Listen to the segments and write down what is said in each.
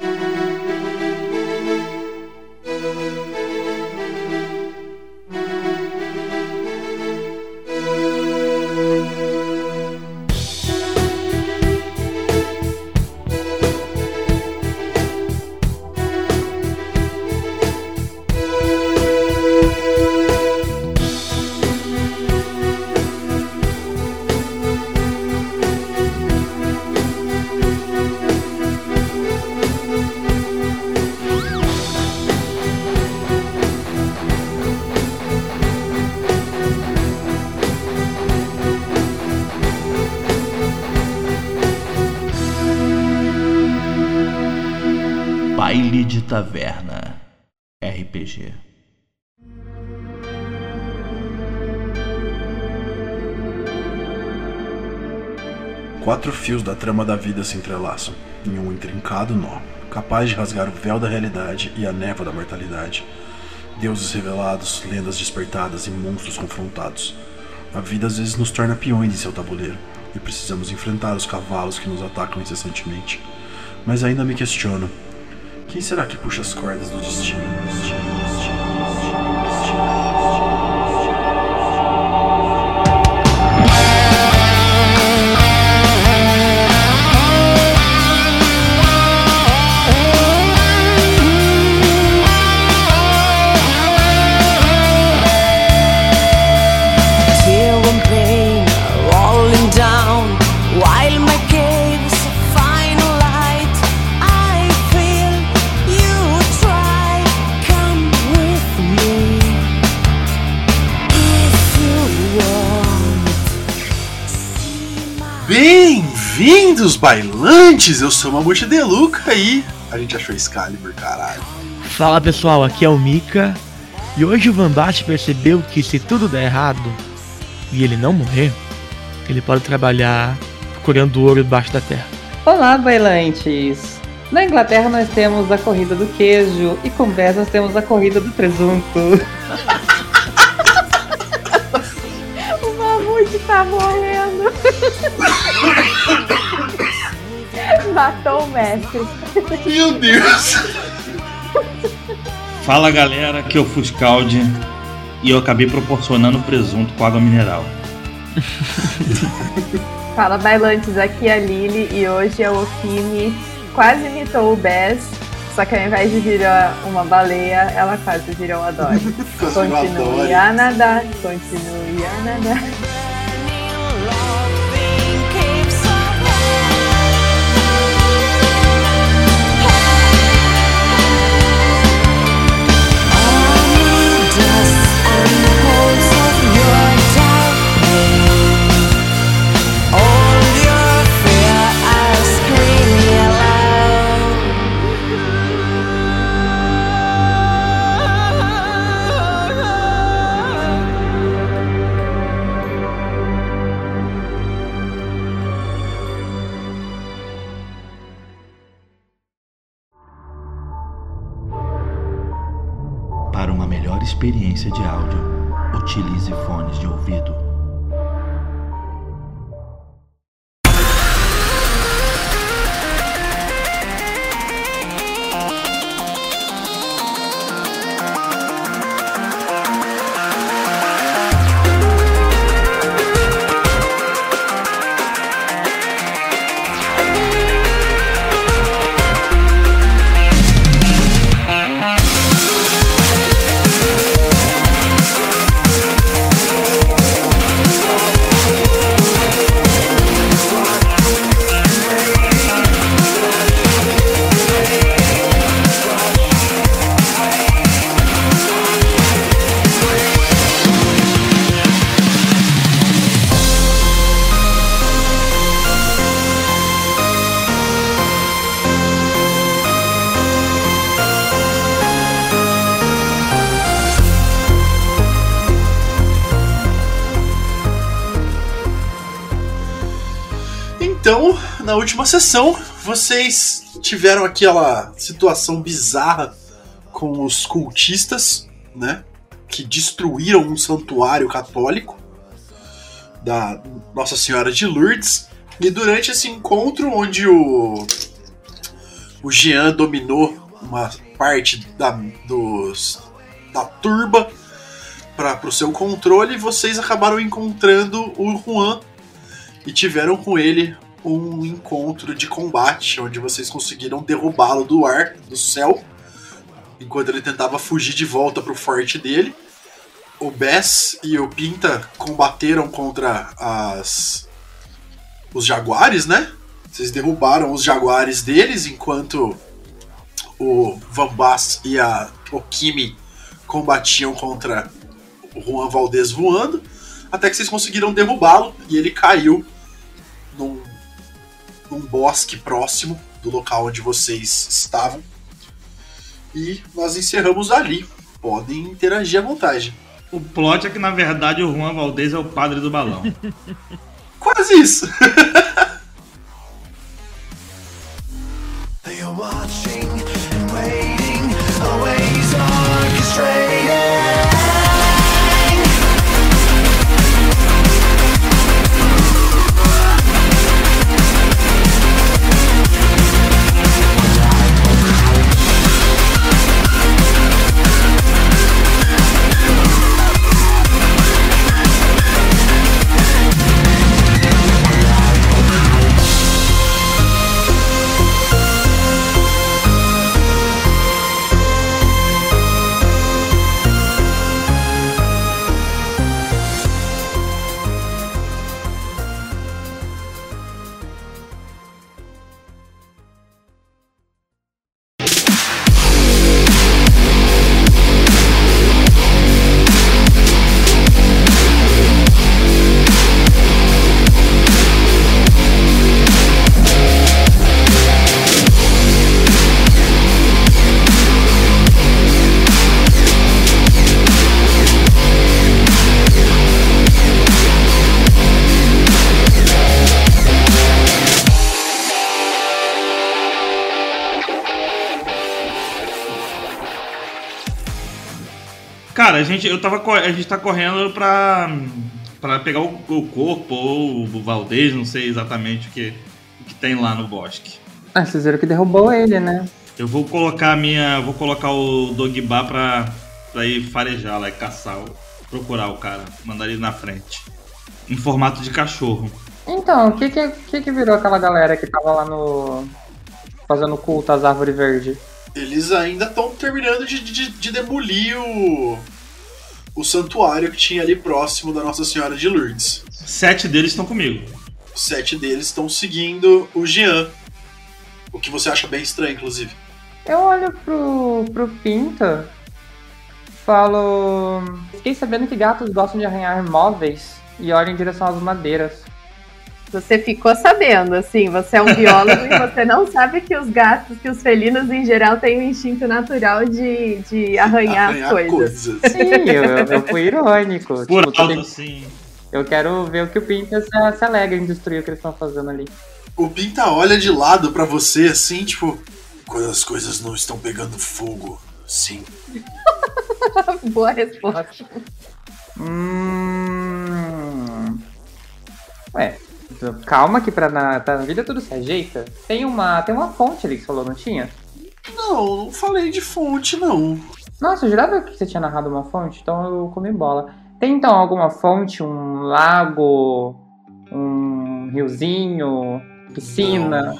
Baile fios da trama da vida se entrelaçam em um intrincado nó, capaz de rasgar o véu da realidade e a névoa da mortalidade. Deuses revelados, lendas despertadas e monstros confrontados. A vida às vezes nos torna peões em seu tabuleiro e precisamos enfrentar os cavalos que nos atacam incessantemente. Mas ainda me questiono: quem será que puxa as cordas do destino? Bailantes! Eu sou o Mamute Deluca e a gente achou Excalibur, caralho. Fala pessoal, aqui é o Mika e hoje o Vambate percebeu que se tudo der errado e ele não morrer, ele pode trabalhar procurando ouro debaixo da terra. Olá, bailantes! Na Inglaterra nós temos a corrida do queijo e com Bess nós temos a corrida do presunto. o mamute tá morrendo. Matou o mestre. Meu Deus! Fala galera, aqui é o Fuscaldi e eu acabei proporcionando presunto com água mineral. Fala bailantes, aqui é a Lily e hoje a Okimi quase imitou o Bess, só que ao invés de virar uma baleia, ela quase virou a Dory. Continue a nadar, continue a nadar. Última sessão, vocês tiveram aquela situação bizarra com os cultistas, né? Que destruíram um santuário católico da Nossa Senhora de Lourdes. E durante esse encontro, onde o o Jean dominou uma parte da, dos, da turba para o seu controle vocês acabaram encontrando o Juan e tiveram com ele um encontro de combate onde vocês conseguiram derrubá-lo do ar, do céu, enquanto ele tentava fugir de volta para o forte dele. O Bess e o Pinta combateram contra as os jaguares, né? Vocês derrubaram os jaguares deles enquanto o Van Bass e a Okimi combatiam contra o Juan Valdez voando, até que vocês conseguiram derrubá-lo e ele caiu num bosque próximo do local onde vocês estavam. E nós encerramos ali. Podem interagir à vontade. O plot é que, na verdade, o Juan Valdez é o padre do balão. Quase isso. They are watching Cara, a gente, eu tava, a gente tá correndo pra, pra pegar o, o corpo ou o Valdez, não sei exatamente o que, o que tem lá no bosque. Ah, vocês viram que derrubou ele, né? Eu vou colocar a minha. Vou colocar o Dogba pra, pra ir farejar lá e caçar, o- procurar o cara, mandar ele na frente. Em formato de cachorro. Então, o que que, que que virou aquela galera que tava lá no... Fazendo culto às árvores verdes? Eles ainda estão terminando de, de, de demolir o, o santuário que tinha ali próximo da Nossa Senhora de Lourdes. Sete deles estão comigo. Sete deles estão seguindo o Jean. O que você acha bem estranho, inclusive. Eu olho pro, pro Pinta, falo. Fiquei sabendo que gatos gostam de arranhar móveis e olho em direção às madeiras. Você ficou sabendo, assim, você é um biólogo e você não sabe que os gatos, que os felinos em geral têm o instinto natural de, de arranhar, Arranhar coisas. coisas. Sim, eu, eu fui irônico. Por Tipo, alto, assim. eu quero ver o que o Pinta se, se alegra em destruir o que eles estão fazendo ali. O Pinta olha de lado pra você assim, tipo. Quando as coisas não estão pegando fogo. Sim. Boa resposta. Hum. Ué, calma que pra na, pra na vida tudo se ajeita. Tem uma, tem uma fonte ali que você falou, não tinha? Não, não falei de fonte, não. Nossa, eu jurava que você tinha narrado uma fonte, então eu comi bola. Tem então alguma fonte, um lago, um riozinho, piscina?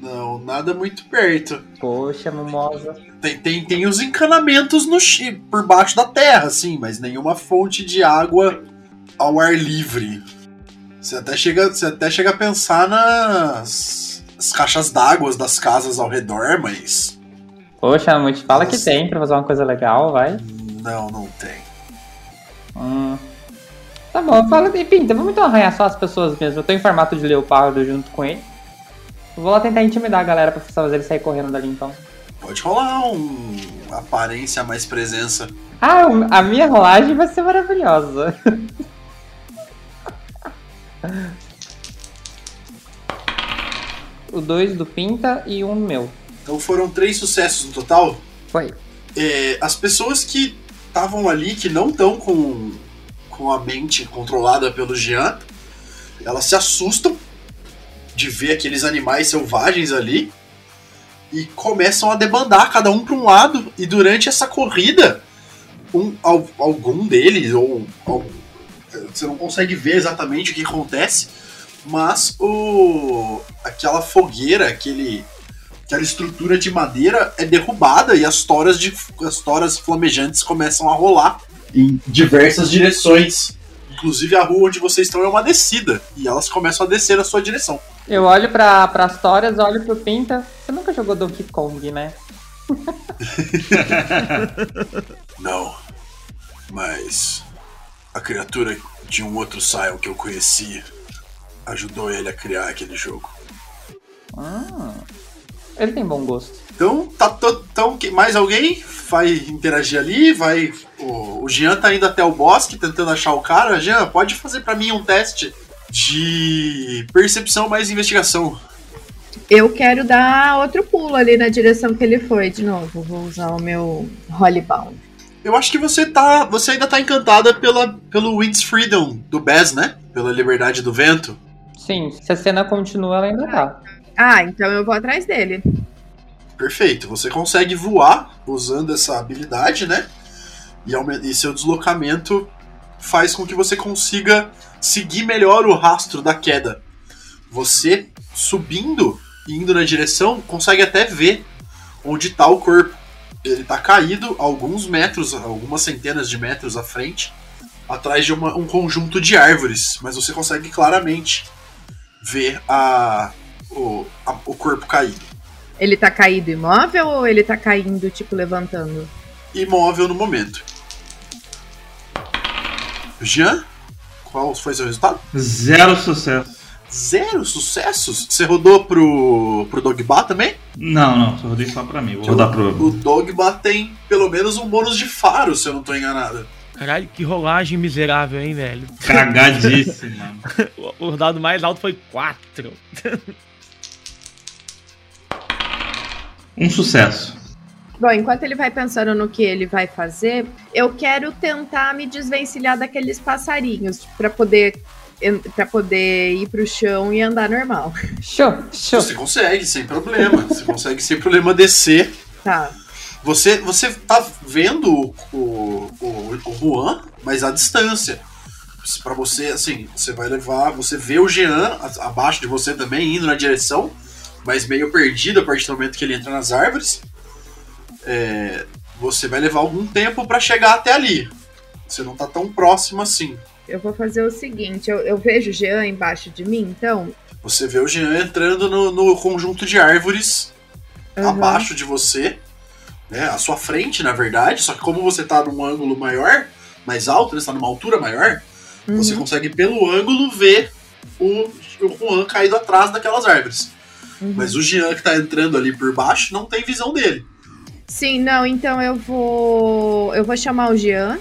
Não, nada muito perto. Poxa, mimosa. Tem, tem, tem os encanamentos no por baixo da terra, assim, mas nenhuma fonte de água ao ar livre. Você até chega, você até chega a pensar nas as caixas d'água das casas ao redor, mas Poxa, te fala que Nossa. tem pra fazer uma coisa legal, vai. não, não tem. Hum. Tá bom, fala de pinta, vamos então arranhar só as pessoas mesmo. Eu tô em formato de leopardo junto com ele. Eu vou lá tentar intimidar a galera pra fazer ele sair correndo dali então. Pode rolar um aparência mais presença. Ah, a minha rolagem vai ser maravilhosa. o dois do Pinta e um meu. Então foram três sucessos no total. Foi. É, as pessoas que estavam ali, que não estão com, com a mente controlada pelo Jean, elas se assustam de ver aqueles animais selvagens ali. e começam a debandar, cada um para um lado. E durante essa corrida, um, al- algum deles, ou, ou- você não consegue ver exatamente o que acontece, mas o aquela fogueira, aquele, aquela estrutura de madeira é derrubada e as toras, de, as toras flamejantes começam a rolar em diversas direções. Inclusive a rua onde vocês estão é uma descida e elas começam a descer na sua direção. Eu olho pra, pras toras, olho pro Pinta. Você nunca jogou Donkey Kong, né? Não. Mas a criatura de um outro Sion que eu conheci ajudou ele a criar aquele jogo. Ah, ele tem bom gosto. Então, tá to- então que- mais alguém vai interagir ali, vai o, o Jean tá indo até o bosque tentando achar o cara. Jean, pode fazer pra mim um teste de percepção mais investigação. Eu quero dar outro pulo ali na direção que ele foi de novo. Vou usar o meu Holybound. Eu acho que você tá, você ainda tá encantada pela pelo Wind's Freedom do Bez, né? Pela liberdade do vento. Sim, se a cena continua, ela ainda tá. Ah, então eu vou atrás dele. Perfeito. Você consegue voar usando essa habilidade, né? E, e seu deslocamento faz com que você consiga seguir melhor o rastro da queda. Você subindo e indo na direção consegue até ver onde está o corpo. Ele está caído alguns metros, algumas centenas de metros à frente, atrás de uma- um conjunto de árvores. Mas você consegue claramente ver a, o, a- o corpo caído. Ele tá caído imóvel ou ele tá caindo, tipo, levantando? imóvel no momento. Jean, qual foi seu resultado? Zero sucesso. Zero sucessos? Você rodou pro, pro Dogba também? Não, não, só rodei só pra mim. Vou rodar pro. O Dogba tem pelo menos um bônus de faro, se eu não tô enganado. Caralho, que rolagem miserável, hein, velho? Cagadíssimo, mano. O, dado mais alto foi 4. Um sucesso. Bom, enquanto ele vai pensando no que ele vai fazer, eu quero tentar me desvencilhar daqueles passarinhos pra poder para poder ir pro chão e andar normal. Show, show. Você consegue, sem problema. Você consegue sem problema descer. Tá. Você, você tá vendo o, o, o, o Juan, mas à distância. Pra você, assim, você vai levar. Você vê o Jean abaixo de você também, indo na direção, mas meio perdido a partir do momento que ele entra nas árvores. É, você vai levar algum tempo pra chegar até ali. Você não tá tão próximo assim. Eu vou fazer o seguinte, eu, eu vejo o Jean embaixo de mim, então. Você vê o Jean entrando no, no conjunto de árvores Aham. abaixo de você, né, à sua frente, na verdade, só que como você tá num ângulo maior, mais alto, né, você tá numa altura maior, você Uhum. consegue pelo ângulo ver o, o Juan caído atrás daquelas árvores. Uhum. Mas o Jean que tá entrando ali por baixo não tem visão dele. Sim, não, então eu vou. Eu vou chamar o Jean.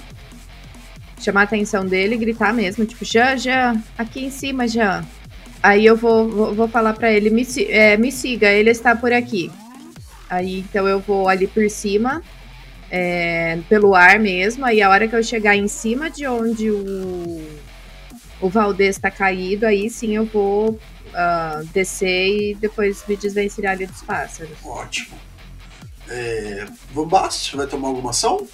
Chamar a atenção dele, gritar mesmo, tipo, Jean, Jean, aqui em cima, Jean. Aí eu vou, vou, vou falar pra ele, me, é, me siga, ele está por aqui. Aí então eu vou ali por cima, é, pelo ar mesmo. Aí a hora que eu chegar em cima de onde o, o Valdez está caído, aí sim eu vou ah, descer e depois me desvencilhar ali dos pássaros. Ótimo. É, Bast, vai tomar alguma ação?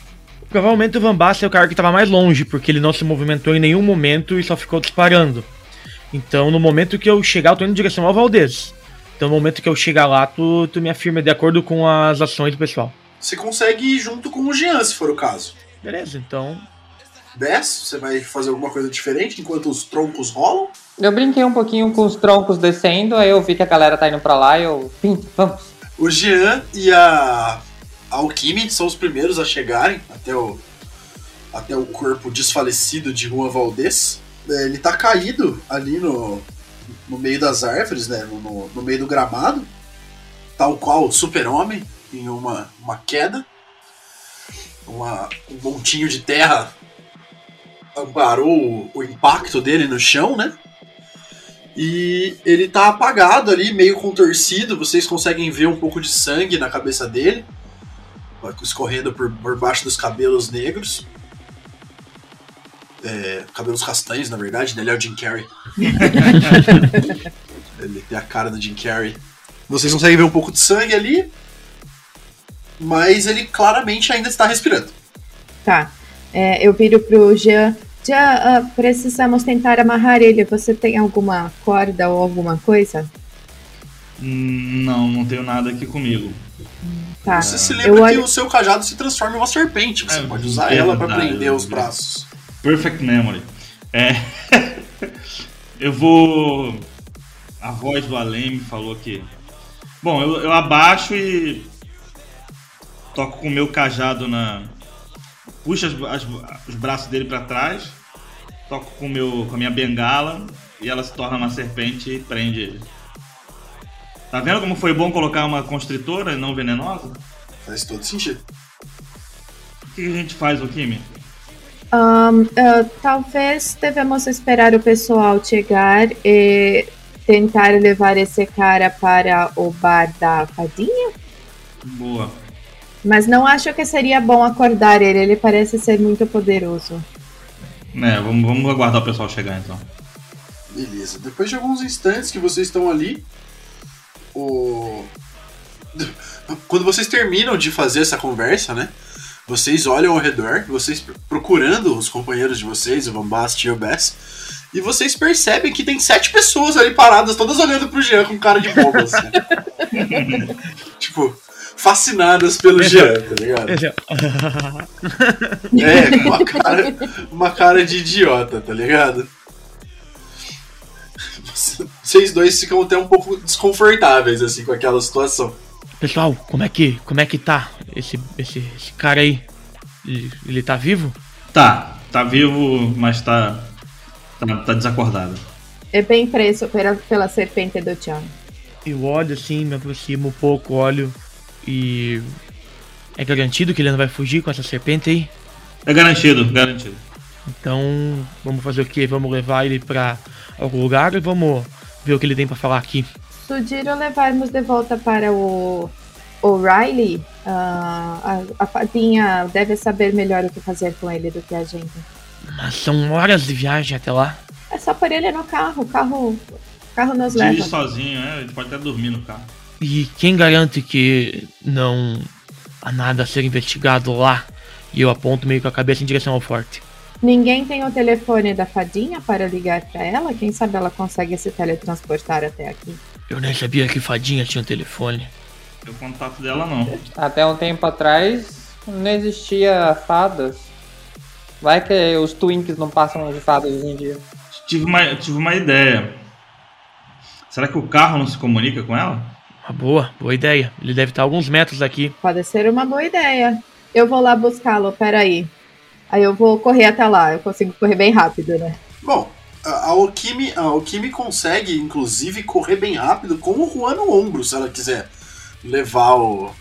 Provavelmente o Van Basten é o cara que tava mais longe, porque ele não se movimentou em nenhum momento e só ficou disparando. Então, no momento que eu chegar, eu tô indo em direção ao Valdez. Então, no momento que eu chegar lá, tu, tu me afirma de acordo com as ações do pessoal. Você consegue ir junto com o Jean, se for o caso. Beleza, então. Bess, você vai fazer alguma coisa diferente enquanto os troncos rolam? Eu brinquei um pouquinho com os troncos descendo, aí eu vi que a galera tá indo pra lá e eu. Pinta, vamos. O Jean e a a Alquime são os primeiros a chegarem até o, até o corpo desfalecido de Juan Valdez. É, Ele tá caído ali no, no meio das árvores, né? No, no- no meio do gramado, tal qual o super-homem em uma, uma queda. Uma- um montinho de terra amparou o, o impacto dele no chão, né? E ele tá apagado ali, meio contorcido. Vocês conseguem ver um pouco de sangue na cabeça dele, escorrendo por, por baixo dos cabelos negros. É, cabelos castanhos, na verdade, né? Ele é o Jim Carrey. ele tem a cara do Jim Carrey. Vocês conseguem ver um pouco de sangue ali. mas ele claramente ainda está respirando. Tá. É, eu viro pro Jean. Jean, ah, precisamos tentar amarrar ele. Você tem alguma corda ou alguma coisa? Hum, Não, não tenho nada aqui comigo. Tá. Você se Eu lembra que olho- o seu cajado se transforma em uma serpente. Você É pode usar ela para prender os braços. Perfect memory. É. eu vou. A voz do Além me falou que. Bom, eu, eu abaixo e. Toco com o meu cajado na. Puxo as- as- os braços dele pra trás. Toco com, meu, com a minha bengala. E ela se torna uma serpente e prende ele. Tá vendo como foi bom colocar uma constritora e não venenosa? Faz todo sentido. O que a gente faz, o Kimi? Ahn, ah, talvez devemos esperar o pessoal chegar e tentar levar esse cara para o bar da fadinha. Boa. Mas não acho que seria bom acordar ele. Ele parece ser muito poderoso. É, vamos, vamos aguardar o pessoal chegar então. Beleza. Depois de alguns instantes que vocês estão ali, o... quando vocês terminam de fazer essa conversa, né? Vocês olham ao redor, vocês pr- procurando os companheiros de vocês, o Van Bast e o Bess, e vocês percebem que tem sete pessoas ali paradas, todas olhando pro Jean com cara de bobo, assim. tipo, fascinadas pelo Jean, tá ligado? É, com uma cara, uma cara de idiota, tá ligado? Vocês dois ficam até um pouco desconfortáveis, assim, com aquela situação. Pessoal, como é que, como é que tá esse, esse, esse cara aí? Ele, ele tá vivo? Tá, tá vivo, mas tá. tá, tá desacordado. É bem preso pela, pela serpente do Chan. Eu olho assim, me aproximo um pouco, olho e. É garantido que ele não vai fugir com essa serpente aí? É garantido, garantido. Então, vamos fazer o quê? Vamos levar ele pra algum lugar e vamos ver o que ele tem pra falar aqui. Sugiro levarmos de volta para o O'Reilly. Ah, a, a fadinha deve saber melhor o que fazer com ele do que a gente. Mas são horas de viagem até lá. É só pôr ele no carro. O carro, o carro nos Dirige leva. sozinho, é, a gente pode até dormir no carro. E quem garante que não há nada a ser investigado lá? E eu aponto meio com a cabeça em direção ao forte. Ninguém tem o telefone da fadinha para ligar para ela? Quem sabe ela consegue se teletransportar até aqui? Eu nem sabia que Fadinha tinha um telefone. O contato dela não. Até um tempo atrás não existia fadas. Vai que os Twinks não passam de fadas hoje em dia. Tive uma, tive uma ideia. Será que o carro não se comunica com ela? Uma boa, boa ideia. Ele deve estar a alguns metros daqui. Pode ser uma boa ideia. Eu vou lá buscá-lo, peraí. Aí eu vou correr até lá. Eu consigo correr bem rápido, né? Bom, a Okimi, a Okimi consegue, inclusive, correr bem rápido com o Juan no ombro, se ela quiser levar o.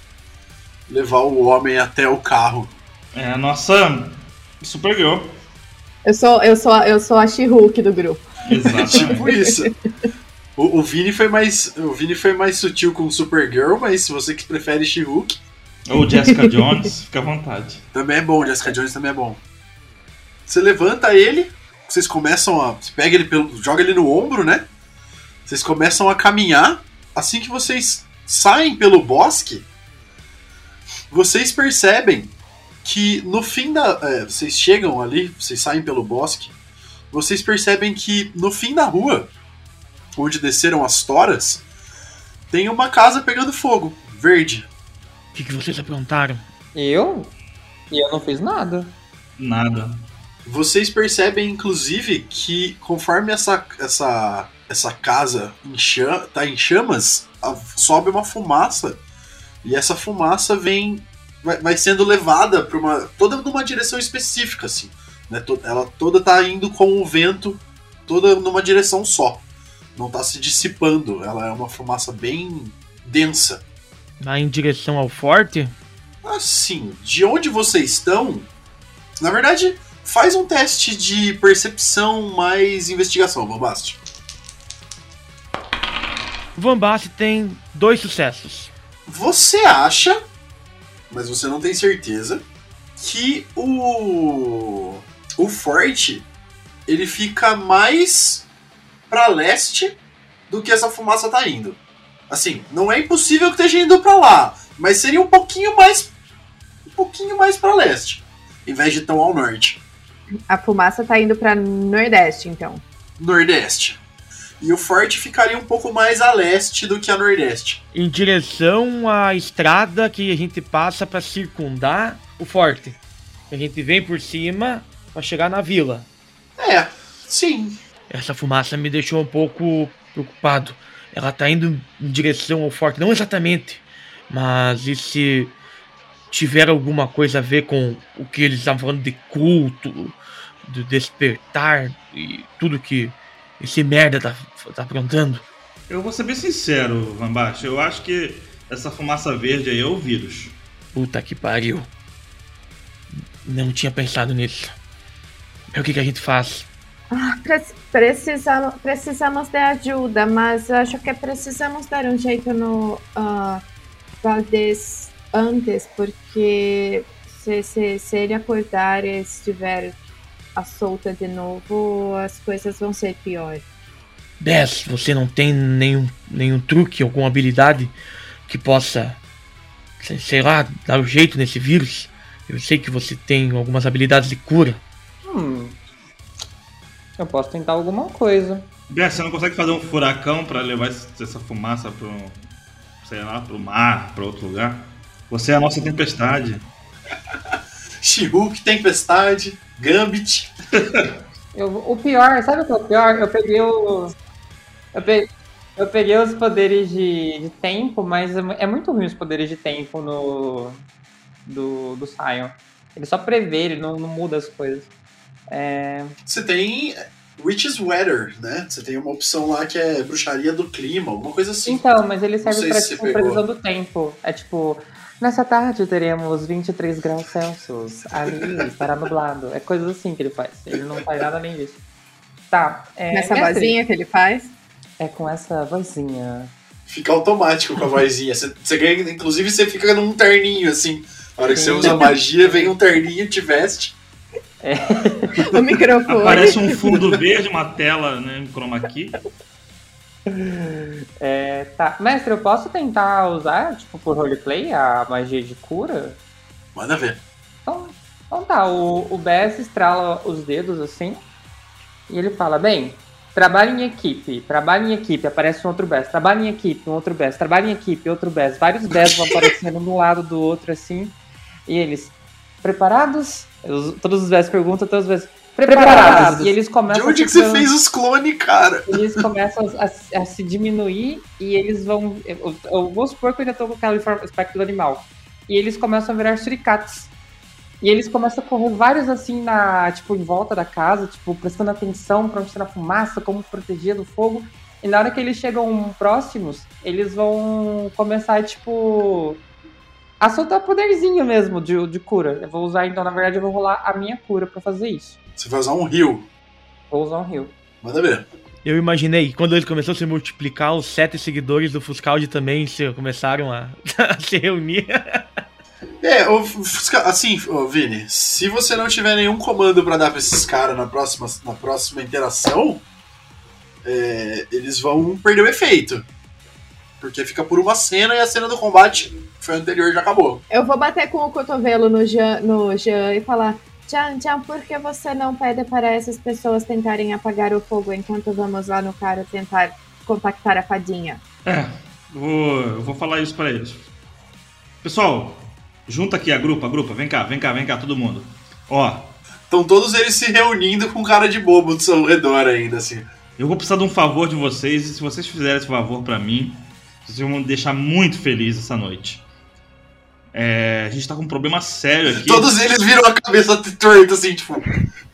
levar o homem até o carro. É a nossa Supergirl. Eu sou, eu sou, a- eu sou a She-Hulk do grupo. Exatamente. Tipo isso. O, o Vini foi mais. O Vini foi mais sutil com Supergirl, mas se você que prefere She-Hulk, Ou Jessica Jones, fica à vontade. também é bom, Jessica Jones também é bom. Você levanta ele, vocês começam a. Você pega ele pelo. joga ele no ombro, né? Vocês começam a caminhar. Assim que vocês saem pelo bosque, vocês percebem que no fim da. é, vocês chegam ali, vocês saem pelo bosque, vocês percebem que no fim da rua, onde desceram as toras, tem uma casa pegando fogo, verde. O que, que vocês aprontaram? Eu? E eu não fiz nada. Nada. Vocês percebem, inclusive, que conforme essa, essa, essa casa em tá em chamas, sobe uma fumaça. E essa fumaça vem. Vai, vai sendo levada para uma. toda numa direção específica, assim. Né? Ela toda tá indo com o vento, toda numa direção só. Não tá se dissipando. Ela é uma fumaça bem densa. Lá em direção ao forte? Assim, de onde vocês estão, na verdade, faz um teste de percepção mais investigação, Bombast. Basse tem dois sucessos. Você acha, mas você não tem certeza, que o o forte ele fica mais pra leste do que essa fumaça tá indo. Assim, não é impossível que esteja indo pra lá, mas seria um pouquinho mais um pouquinho mais para leste, em vez de tão ao norte, A fumaça tá indo pra nordeste, então. nordeste. E o forte ficaria um pouco mais a leste do que a nordeste. Em direção à estrada que a gente passa pra circundar o forte. A gente vem por cima pra chegar na vila. É, sim. Essa fumaça me deixou um pouco preocupado. Ela tá indo em direção ao forte, não exatamente, mas e se tiver alguma coisa a ver com o que eles estavam falando de culto, de despertar e tudo que esse merda tá, tá aprontando? Eu vou ser bem sincero, Van. Eu acho que essa fumaça verde aí é o vírus. Puta que pariu. Não tinha pensado nisso. Mas o que, que a gente faz? Pre- precisamos, precisamos de ajuda, mas acho que precisamos dar um jeito no ah, Valdez antes, porque se, se, se ele acordar e estiver à solta de novo, as coisas vão ser pior. Bess, você não tem nenhum, nenhum truque, alguma habilidade que possa, sei, sei lá, dar um jeito nesse vírus? Eu sei que você tem algumas habilidades de cura. Hum. Eu posso tentar alguma coisa. Bess, você não consegue fazer um furacão pra levar essa fumaça pro, sei lá, pro mar, pra outro lugar? Você é a nossa tempestade. She-Hulk, Tempestade, Gambit. Eu, o pior, sabe o que é o pior? Eu peguei o. Eu, pe- eu peguei os poderes de, de tempo, mas é, é muito ruim os poderes de tempo no. Do, do Sion. Ele só prevê, ele não, não muda as coisas. É, Você tem Witch's Weather, né? Você tem uma opção lá que é bruxaria do clima, alguma coisa assim. Então, mas ele serve pra tipo, previsão do tempo. É tipo, nessa tarde teremos 23 graus Celsius. Ali estará nublado. É coisas assim que ele faz. Ele não faz nada além disso. Tá. É, Nessa vozinha que ele faz. É com essa vozinha. Fica automático com a vozinha. Você, você ganha, inclusive, você fica num terninho, assim. Na hora que você usa magia, vem um terninho, te veste. O microfone. Aparece um fundo verde, uma tela, né, chroma key. É, tá. Mestre, eu posso tentar usar, tipo, por roleplay, a magia de cura? Manda ver. Então, então tá, o, o Bess estrala os dedos assim. E ele fala, bem, trabalhe em equipe, trabalhe em equipe, aparece um outro Bess, trabalhe em equipe, um outro Bess, trabalhe em equipe, outro Bess. Vários Bess vão aparecendo um do lado do outro assim. E eles, preparados? Os- todos os Bess perguntam, todos os Bess, preparados. E eles De começam onde que você fez os clones, cara? eles começam a, a se diminuir e eles vão. Eu, eu vou supor que eu ainda tô com aquele aspecto do animal. E eles começam a virar suricates. E eles começam a correr vários assim na. Tipo, em volta da casa, tipo, prestando atenção pra onde está a fumaça, como proteger do fogo. E na hora que eles chegam próximos, eles vão começar, tipo. A soltar poderzinho mesmo de, de cura. Eu vou usar, então, na verdade, eu vou rolar a minha cura pra fazer isso. Você vai usar um rio. Vou usar um rio. Manda ver. Eu imaginei que quando ele começou a se multiplicar, os sete seguidores do Fuscaldi também se, começaram a, a se reunir. É, assim, Vini, se você não tiver nenhum comando pra dar pra esses caras na próxima, na próxima interação, é, eles vão perder o efeito. Porque fica por uma cena e a cena do combate que foi anterior já acabou. Eu vou bater com o cotovelo no Jean, no Jean e falar: Jean, Jean, por que você não pede para essas pessoas tentarem apagar o fogo enquanto vamos lá no cara tentar contactar a fadinha? É, vou, eu vou falar isso pra eles. Pessoal, junta aqui a grupa, a grupa, vem cá, vem cá, vem cá, todo mundo. Ó, Estão todos eles se reunindo com cara de bobo do seu redor ainda, assim. eu vou precisar de um favor de vocês, e se vocês fizerem esse favor pra mim, vocês vão me deixar muito feliz essa noite. É, a gente tá com um problema sério aqui. Todos eles viram a cabeça torta, assim, tipo,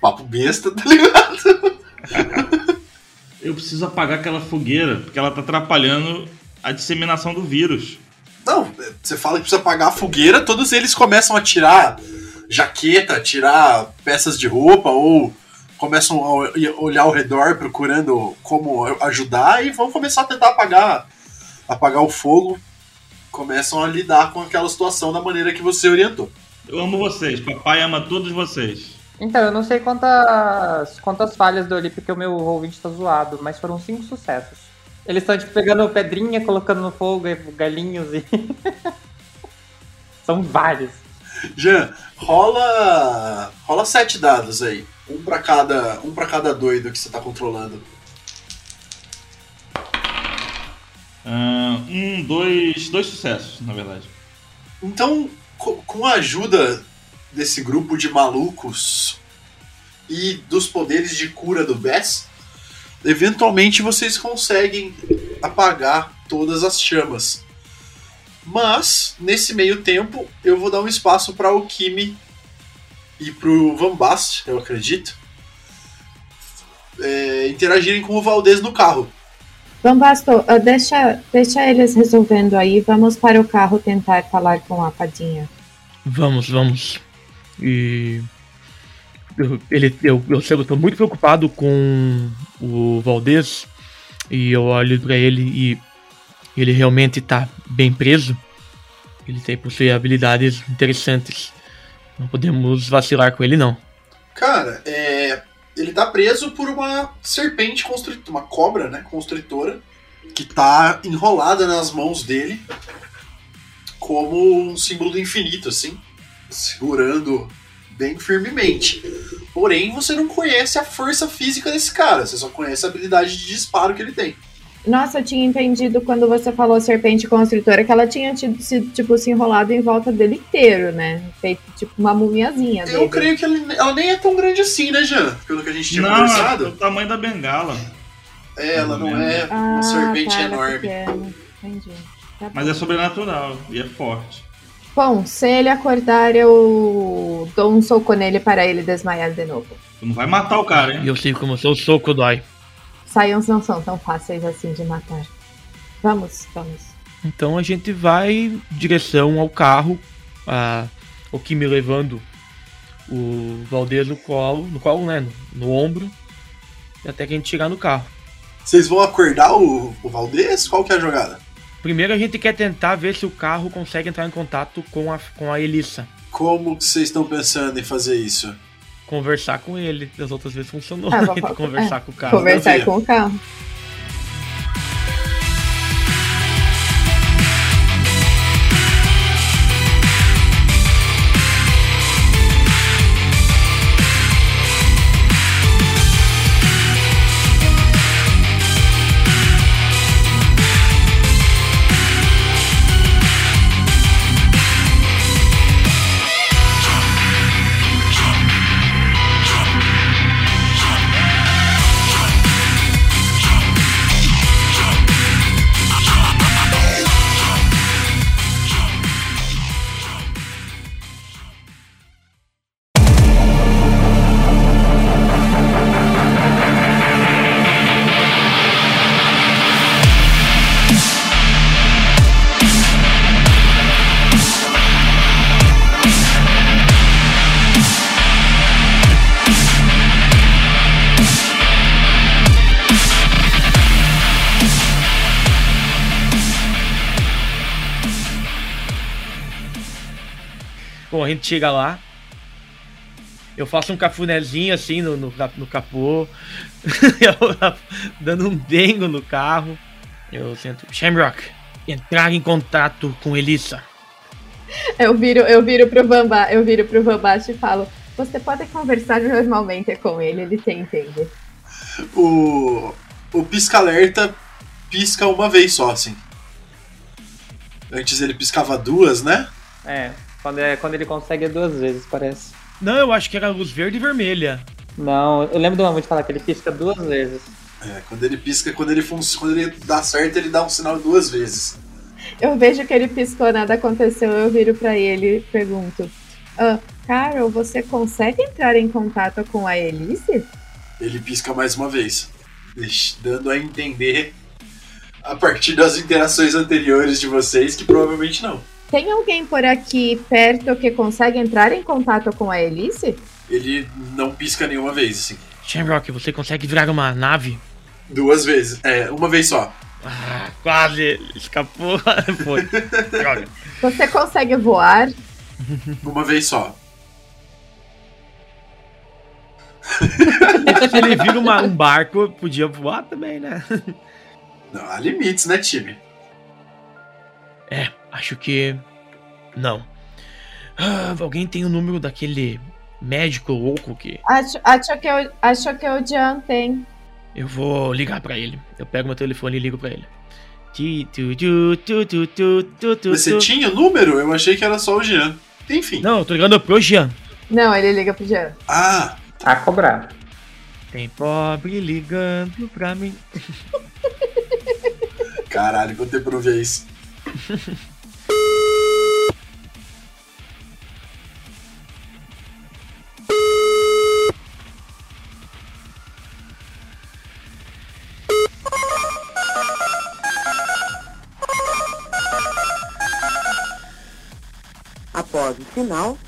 papo besta, tá ligado? Eu preciso apagar aquela fogueira, porque ela tá atrapalhando a disseminação do vírus. Não, você fala que precisa apagar a fogueira, todos eles começam a tirar jaqueta, tirar peças de roupa, ou começam a olhar ao redor procurando como ajudar e vão começar a tentar apagar, apagar o fogo. Começam a lidar com aquela situação da maneira que você orientou. Eu amo vocês, papai ama todos vocês. Então, eu não sei quantas, quantas falhas deu ali, porque o meu roll20 tá zoado, mas foram cinco sucessos. Eles estão, tipo, pegando pedrinha, colocando no fogo, galinhos e... São vários. Jean, rola. rola sete dados aí. Um pra cada. Um para cada doido que você tá controlando. Ah, um, dois. Dois sucessos, na verdade. Então, co- com a ajuda desse grupo de malucos e dos poderes de cura do Bess, eventualmente vocês conseguem apagar todas as chamas. Mas, nesse meio tempo, eu vou dar um espaço para o Kimi e pro Van Bast, eu acredito, é, interagirem com o Valdez no carro. Bambasto, ah, deixa, deixa eles resolvendo aí. Vamos para o carro tentar falar com a fadinha. Vamos, vamos. E. Eu, ele, eu, eu, sei, eu tô muito preocupado com o Valdez. E eu olho pra ele e ele realmente tá bem preso. Ele tem possui habilidades interessantes. Não podemos vacilar com ele, não. Cara, é, ele tá preso por uma serpente constritora, uma cobra, né, constritora, que tá enrolada nas mãos dele como um símbolo do infinito, assim, segurando bem firmemente. Porém, você não conhece a força física desse cara, você só conhece a habilidade de disparo que ele tem. Nossa, eu tinha entendido quando você falou serpente constritora que ela tinha tido, se, tipo, se enrolado em volta dele inteiro, né? Feito tipo uma mumiazinha dele. Eu creio que ele- ela nem é tão grande assim, né, Jean? Pelo que a gente tinha Não, é conversado. o tamanho da bengala. É, ela não é Ah, uma serpente tá, ela é enorme. pequena. Entendi. Tá. Mas é sobrenatural e é forte. Bom, se ele acordar, eu dou um soco nele para ele desmaiar de novo. Tu não vai matar o cara, hein? eu sei como o seu soco dói. Saions não são tão fáceis assim de matar. Vamos, vamos. Então a gente vai em direção ao carro, a, o Kimi levando o Valdez no colo, no colo, né? No, no ombro, até que a gente chegar no carro. Vocês vão acordar o, o Valdez? Qual que é a jogada? Primeiro a gente quer tentar ver se o carro consegue entrar em contato com a, com a Elissa. Como que vocês estão pensando em fazer isso? Conversar com ele. Das outras vezes funcionou. Ah, vou- Então, conversar com o carro. Conversar com o carro. Gente chega lá. Eu faço um cafunézinho assim no, no, no capô. Eu, dando um dengo no carro. Eu sento. Shamrock, entrar em contato com Elissa. Eu viro, eu viro pro Bamba, eu viro pro Bambaste e falo: Você pode conversar normalmente com ele, ele te entende. O, o pisca-alerta pisca uma vez só, assim. Antes ele piscava duas, né? É, quando, é, quando ele consegue é duas vezes, parece. Não, eu acho que era luz verde e vermelha. Não, eu lembro do Mamute falar que ele pisca duas vezes. É, quando ele pisca, quando ele, fun- quando ele dá certo, ele dá um sinal duas vezes. Eu vejo que ele piscou, nada aconteceu, eu viro pra ele e pergunto: ah, Carol, você consegue entrar em contato com a Elise? Ele pisca mais uma vez, dando a entender, a partir das interações anteriores de vocês, que provavelmente não. Tem alguém por aqui perto que consegue entrar em contato com a Elise? Ele não pisca nenhuma vez, assim. Shamrock, você consegue virar uma nave? Duas vezes. É, uma vez só. Ah, quase escapou. Foi. Droga. Você consegue voar? Uma vez só. Se ele vira uma- um barco, podia voar também, né? Não, há limites, né, time? É, acho que. Não. Ah, alguém tem o número daquele médico louco que. Acho, acho, que eu, acho que o Jean tem. Eu vou ligar pra ele. Eu pego meu telefone e ligo pra ele. Você tinha o número? Eu achei que era só o Jean. Enfim. Não, eu tô ligando pro Jean. Não, ele liga pro Jean. Ah, A cobrar. Tem pobre ligando pra mim. caralho, tempo eu não via isso. Após o sinal,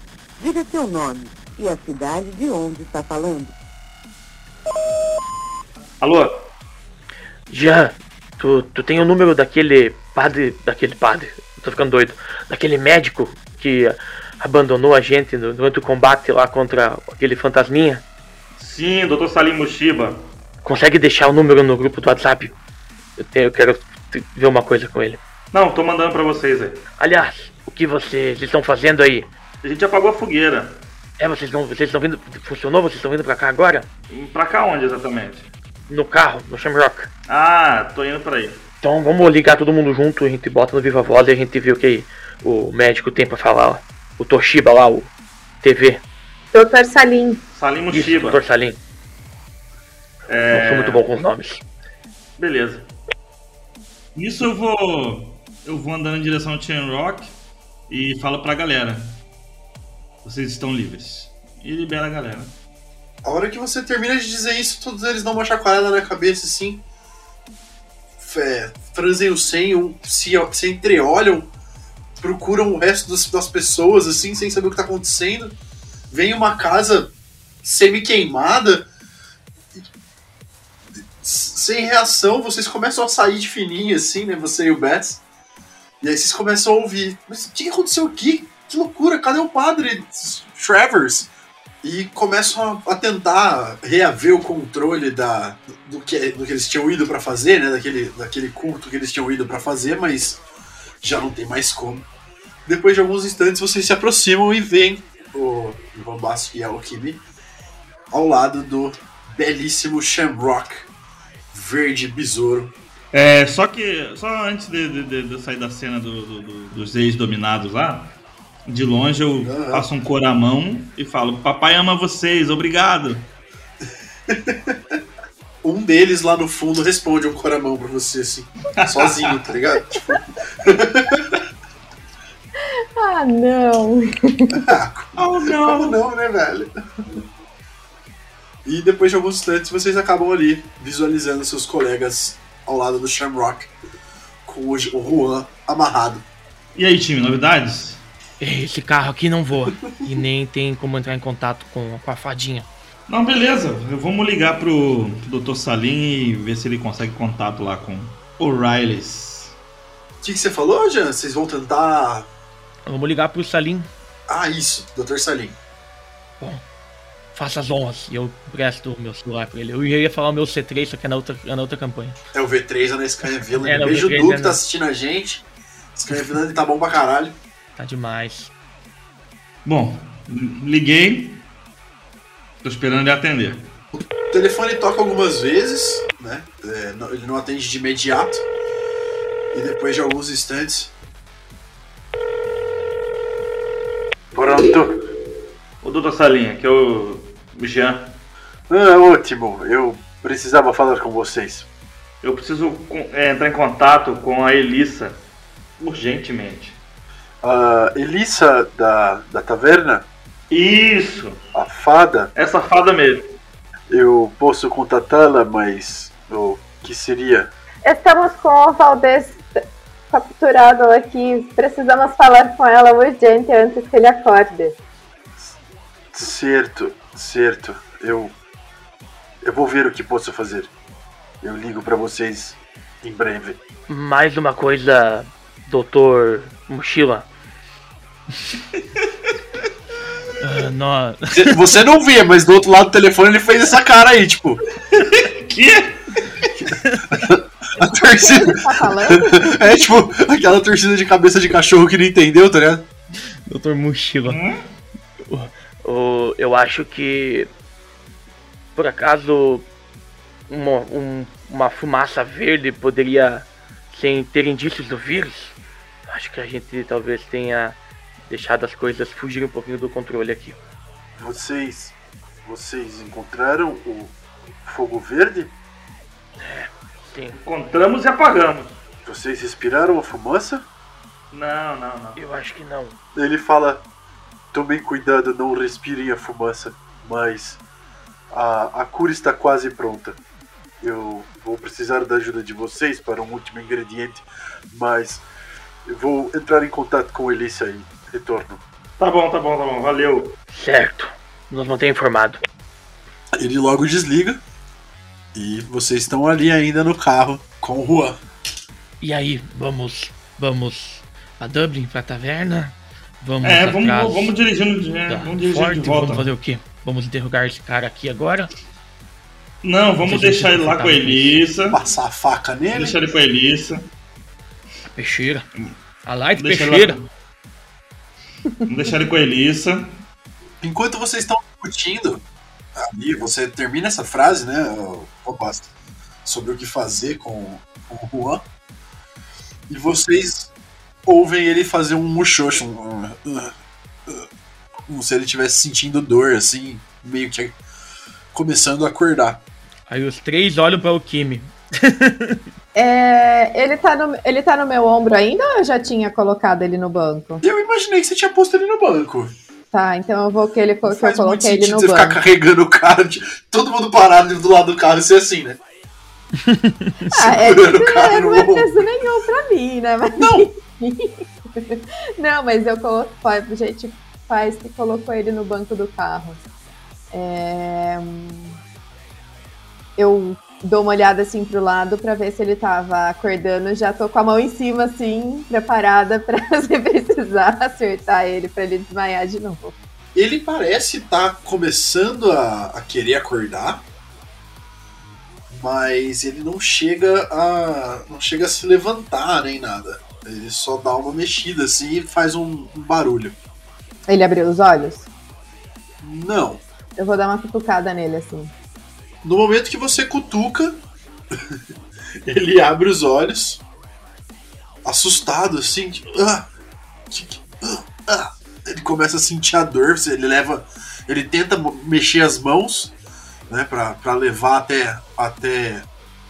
diga seu nome e a cidade de onde está falando. Alô? Jean, tu, tu tem o número daquele padre. Daquele padre. Tô ficando doido. Daquele médico que abandonou a gente durante o combate lá contra aquele fantasminha. Sim, Dr. Salim Mushiba. Consegue deixar o número no grupo do WhatsApp? Eu, tenho, eu quero ver uma coisa com ele. Não, tô mandando pra vocês aí. Aliás, o que vocês estão fazendo aí? A gente apagou a fogueira. É, vocês estão vocês estão vindo. Funcionou? Vocês estão vindo pra cá agora? Pra cá onde exatamente? No carro, no Shamrock. Ah, tô indo pra aí. Então vamos ligar todo mundo junto, a gente bota no Viva Voz e a gente vê o que o médico tem pra falar. O Toshiba lá, o TV. Doutor Salim. Salim Mushiba. Dr. Salim. Não É... sou muito bom com os nomes. Beleza. Isso eu vou. Eu vou andando em direção ao Chain Rock e falo pra galera. Vocês estão livres. E libera a galera. A hora que você termina de dizer isso, todos eles dão uma chacoalhada na cabeça assim. É, senho, se, se entreolham, procuram o resto das, das pessoas assim, sem saber o que tá acontecendo. Vem uma casa semi-queimada. Sem reação, vocês começam a sair de fininho assim, né? Você e o Bets. E aí vocês começam a ouvir. Mas o que aconteceu aqui? Que loucura, cadê o padre? Travers? E começam a, tentar reaver o controle da, do, que, do que eles tinham ido pra fazer, né? Daquele, daquele culto que eles tinham ido pra fazer, mas já não tem mais como. Depois de alguns instantes, vocês se aproximam e veem o Ivan Basso e a Okimi ao lado do belíssimo Shamrock verde besouro. É, só que. Só antes de, de- de- de sair da cena do- do- do- dos ex-dominados lá, de longe eu faço um coramão e falo: Papai ama vocês, obrigado. Um deles lá no fundo responde um coramão pra você, assim, sozinho, tá ligado? Tipo, Ah, não. Oh Como não, né, velho? E depois de alguns instantes, vocês acabam ali visualizando seus colegas ao lado do Shamrock, com o, o Juan amarrado. E aí, time, novidades? Esse carro aqui não voa. e nem tem como entrar em contato com, com a fadinha. Não, beleza. Vamos ligar pro Dr. Salim e ver se ele consegue contato lá com o Rileys. O que, que você falou, Jean? Vocês vão tentar. Vamos ligar pro Salim. Ah, isso, Dr. Salim. Faça as honras. E eu presto o meu celular pra ele. Eu ia falar o meu C3, só que é na outra, é na outra campanha. É o V3 lá na Sky Villain. É, Beijo V3, Du né, que tá né? assistindo a gente. Sky Villain tá bom pra caralho. Tá demais. Bom, liguei. Tô esperando ele atender. O telefone toca algumas vezes, né? É, não- ele não atende de imediato. E depois de alguns instantes. Pronto. Ô, Dr. Salim, aqui é o o Jean. Ah, ótimo. Eu precisava falar com vocês. Eu preciso é, entrar em contato com a Elissa urgentemente. A Elissa da, da taverna, Isso! a fada, Essa fada mesmo. eu posso contatá-la, mas o que seria? Estamos com o Valdez capturado aqui. Precisamos falar com ela urgente antes que ele acorde. Certo, certo. Eu eu vou ver o que posso fazer. Eu ligo pra vocês em breve. Mais uma coisa, Doutor Mochila. Nó- Você não vê, mas do outro lado do telefone ele fez essa cara aí, tipo. Que? A torcida. Tá? É tipo aquela torcida de cabeça de cachorro que não entendeu, tá ligado? Doutor Mochila. Hum? O- eu acho que. Por acaso. Uma, um- uma fumaça verde poderia. Sem ter indícios do vírus? Acho que a gente talvez tenha deixado as coisas fugirem um pouquinho do controle aqui. Vocês. Vocês encontraram o fogo verde? Sim, Encontramos e apagamos. Vocês respiraram a fumaça? Não, não, não. eu acho que não. Ele fala: tomem cuidado, não respirem a fumaça, mas a, a cura está quase pronta. Eu vou precisar da ajuda de vocês para um último ingrediente, mas eu vou entrar em contato com Elícia e retorno. Tá bom, tá bom, tá bom. Valeu. Certo. Nos mantém informado. Ele logo desliga e vocês estão ali ainda no carro com o Juan. E aí, vamos. Vamos a Dublin, pra taverna? Vamos É, atrás vamos, vamos dirigindo é, vamos dirigindo Forte, de volta. Vamos fazer o quê? Vamos interrogar esse cara aqui agora? Não, vamos deixar ele lá com a. Elissa. Passar a faca nele. Deixar ele com a Elissa. A peixeira. A Light Deixa peixeira. ele Vamos deixar ele com a Elissa. Enquanto vocês estão discutindo, ali você termina essa frase, né, opa, sobre o que fazer com, com o Juan, e vocês ouvem ele fazer um muxoxo, um, uh, uh, como se ele estivesse sentindo dor, assim, meio que começando a acordar. Aí os três olham para o Kimi. É, ele, tá no, ele tá no meu ombro ainda ou eu já tinha colocado ele no banco? Eu imaginei que você tinha posto ele no banco. Tá, então eu vou que, ele, que eu coloquei ele no você ficar banco. carregando o cara, todo mundo parado do lado do carro e ser assim, né? Ah, é o cara não é peso nenhum pra mim, né? Mas... Não. não, mas eu coloquei. A gente faz que colocou ele no banco do carro. É, Eu dou uma olhada assim pro lado pra ver se ele tava acordando. Já tô com a mão em cima, assim, preparada pra se precisar acertar ele pra ele desmaiar de novo. Ele parece estar começando a, a querer acordar, mas ele não chega a não chega a se levantar nem nada. Ele só dá uma mexida assim e faz um, um barulho. Ele abriu os olhos? Não. Eu vou dar uma cutucada nele, assim. No momento que você cutuca, ele abre os olhos, assustado assim, tipo, ah, ah, ah. ele começa a sentir a dor, ele leva, ele tenta mexer as mãos, né, pra levar até, até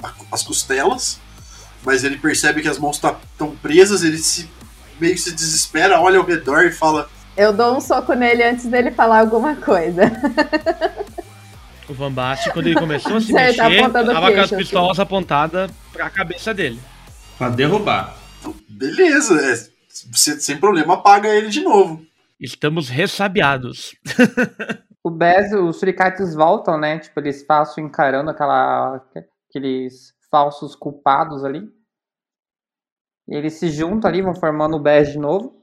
a- as costelas, mas ele percebe que as mãos estão presas, ele se meio que se desespera, olha ao redor e fala, Eu dou um soco nele antes dele falar alguma coisa. O Van Basten, quando ele começou a se Certo, mexer, tava com as pistolas apontadas pra cabeça dele. Pra derrubar. beleza, é, sem problema apaga ele de novo. Estamos ressabiados. O Bez, os suricates voltam, né? Tipo, eles passam encarando aquela, aqueles falsos culpados ali. E eles se juntam ali, vão formando o Bez de novo.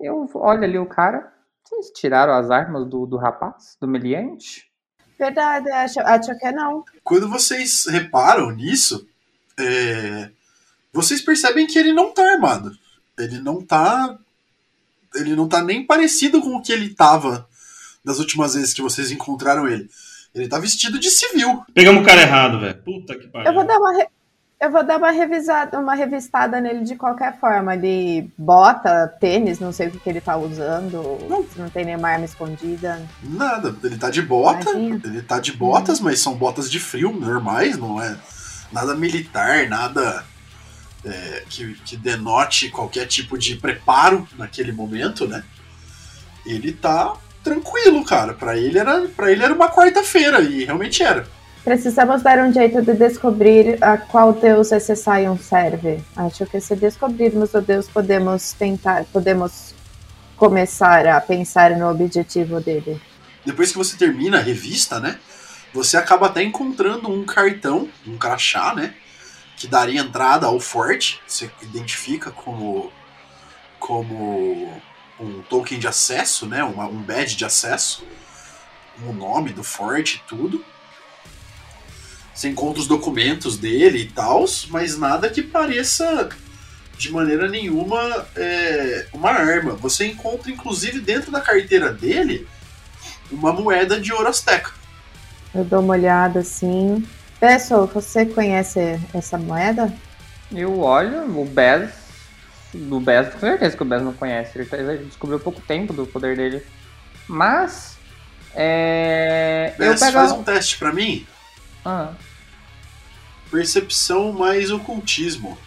Eu olho ali o cara. Vocês tiraram as armas do, do rapaz, do meliante? Verdade, acho, acho que não. quando vocês reparam nisso, é, vocês percebem que ele não tá armado. Ele não tá. Ele não tá nem parecido com o que ele tava das últimas vezes que vocês encontraram ele. Ele tá vestido de civil. Pegamos o cara errado, velho. Puta que pariu. Eu vou dar uma, re- eu vou dar uma revisada, uma revistada nele de qualquer forma. Ele bota, tênis, não sei o que, que ele tá usando. Se não tem nenhuma arma escondida. Nada. Ele tá de bota. Imagina. Ele tá de botas, mas são botas de frio normais, não é nada militar, nada é, que, que denote qualquer tipo de preparo naquele momento, né? Ele tá tranquilo, cara. Pra ele era, pra ele era uma quarta-feira e realmente era. Precisamos dar um jeito de descobrir a qual deus esse Sion serve. Acho que se descobrirmos o deus, podemos tentar, podemos começar a pensar no objetivo dele. Depois que você termina a revista, né? Você acaba até encontrando um cartão, um crachá, né? Que daria entrada ao forte. Você identifica como, como um token de acesso, né? Uma, um badge de acesso. O nome do forte e tudo. Você encontra os documentos dele e tal, mas nada que pareça de maneira nenhuma é, uma arma. Você encontra, inclusive, dentro da carteira dele, uma moeda de ouro azteca. Eu dou uma olhada assim. Pessoal, você conhece essa moeda? Eu olho, o Bez. Do Bez, com certeza que o Bez não conhece. Ele, tá- descobriu pouco tempo do poder dele. Mas. É. Eu Bess, pego. faz um teste pra mim. Ah, Percepção mais ocultismo.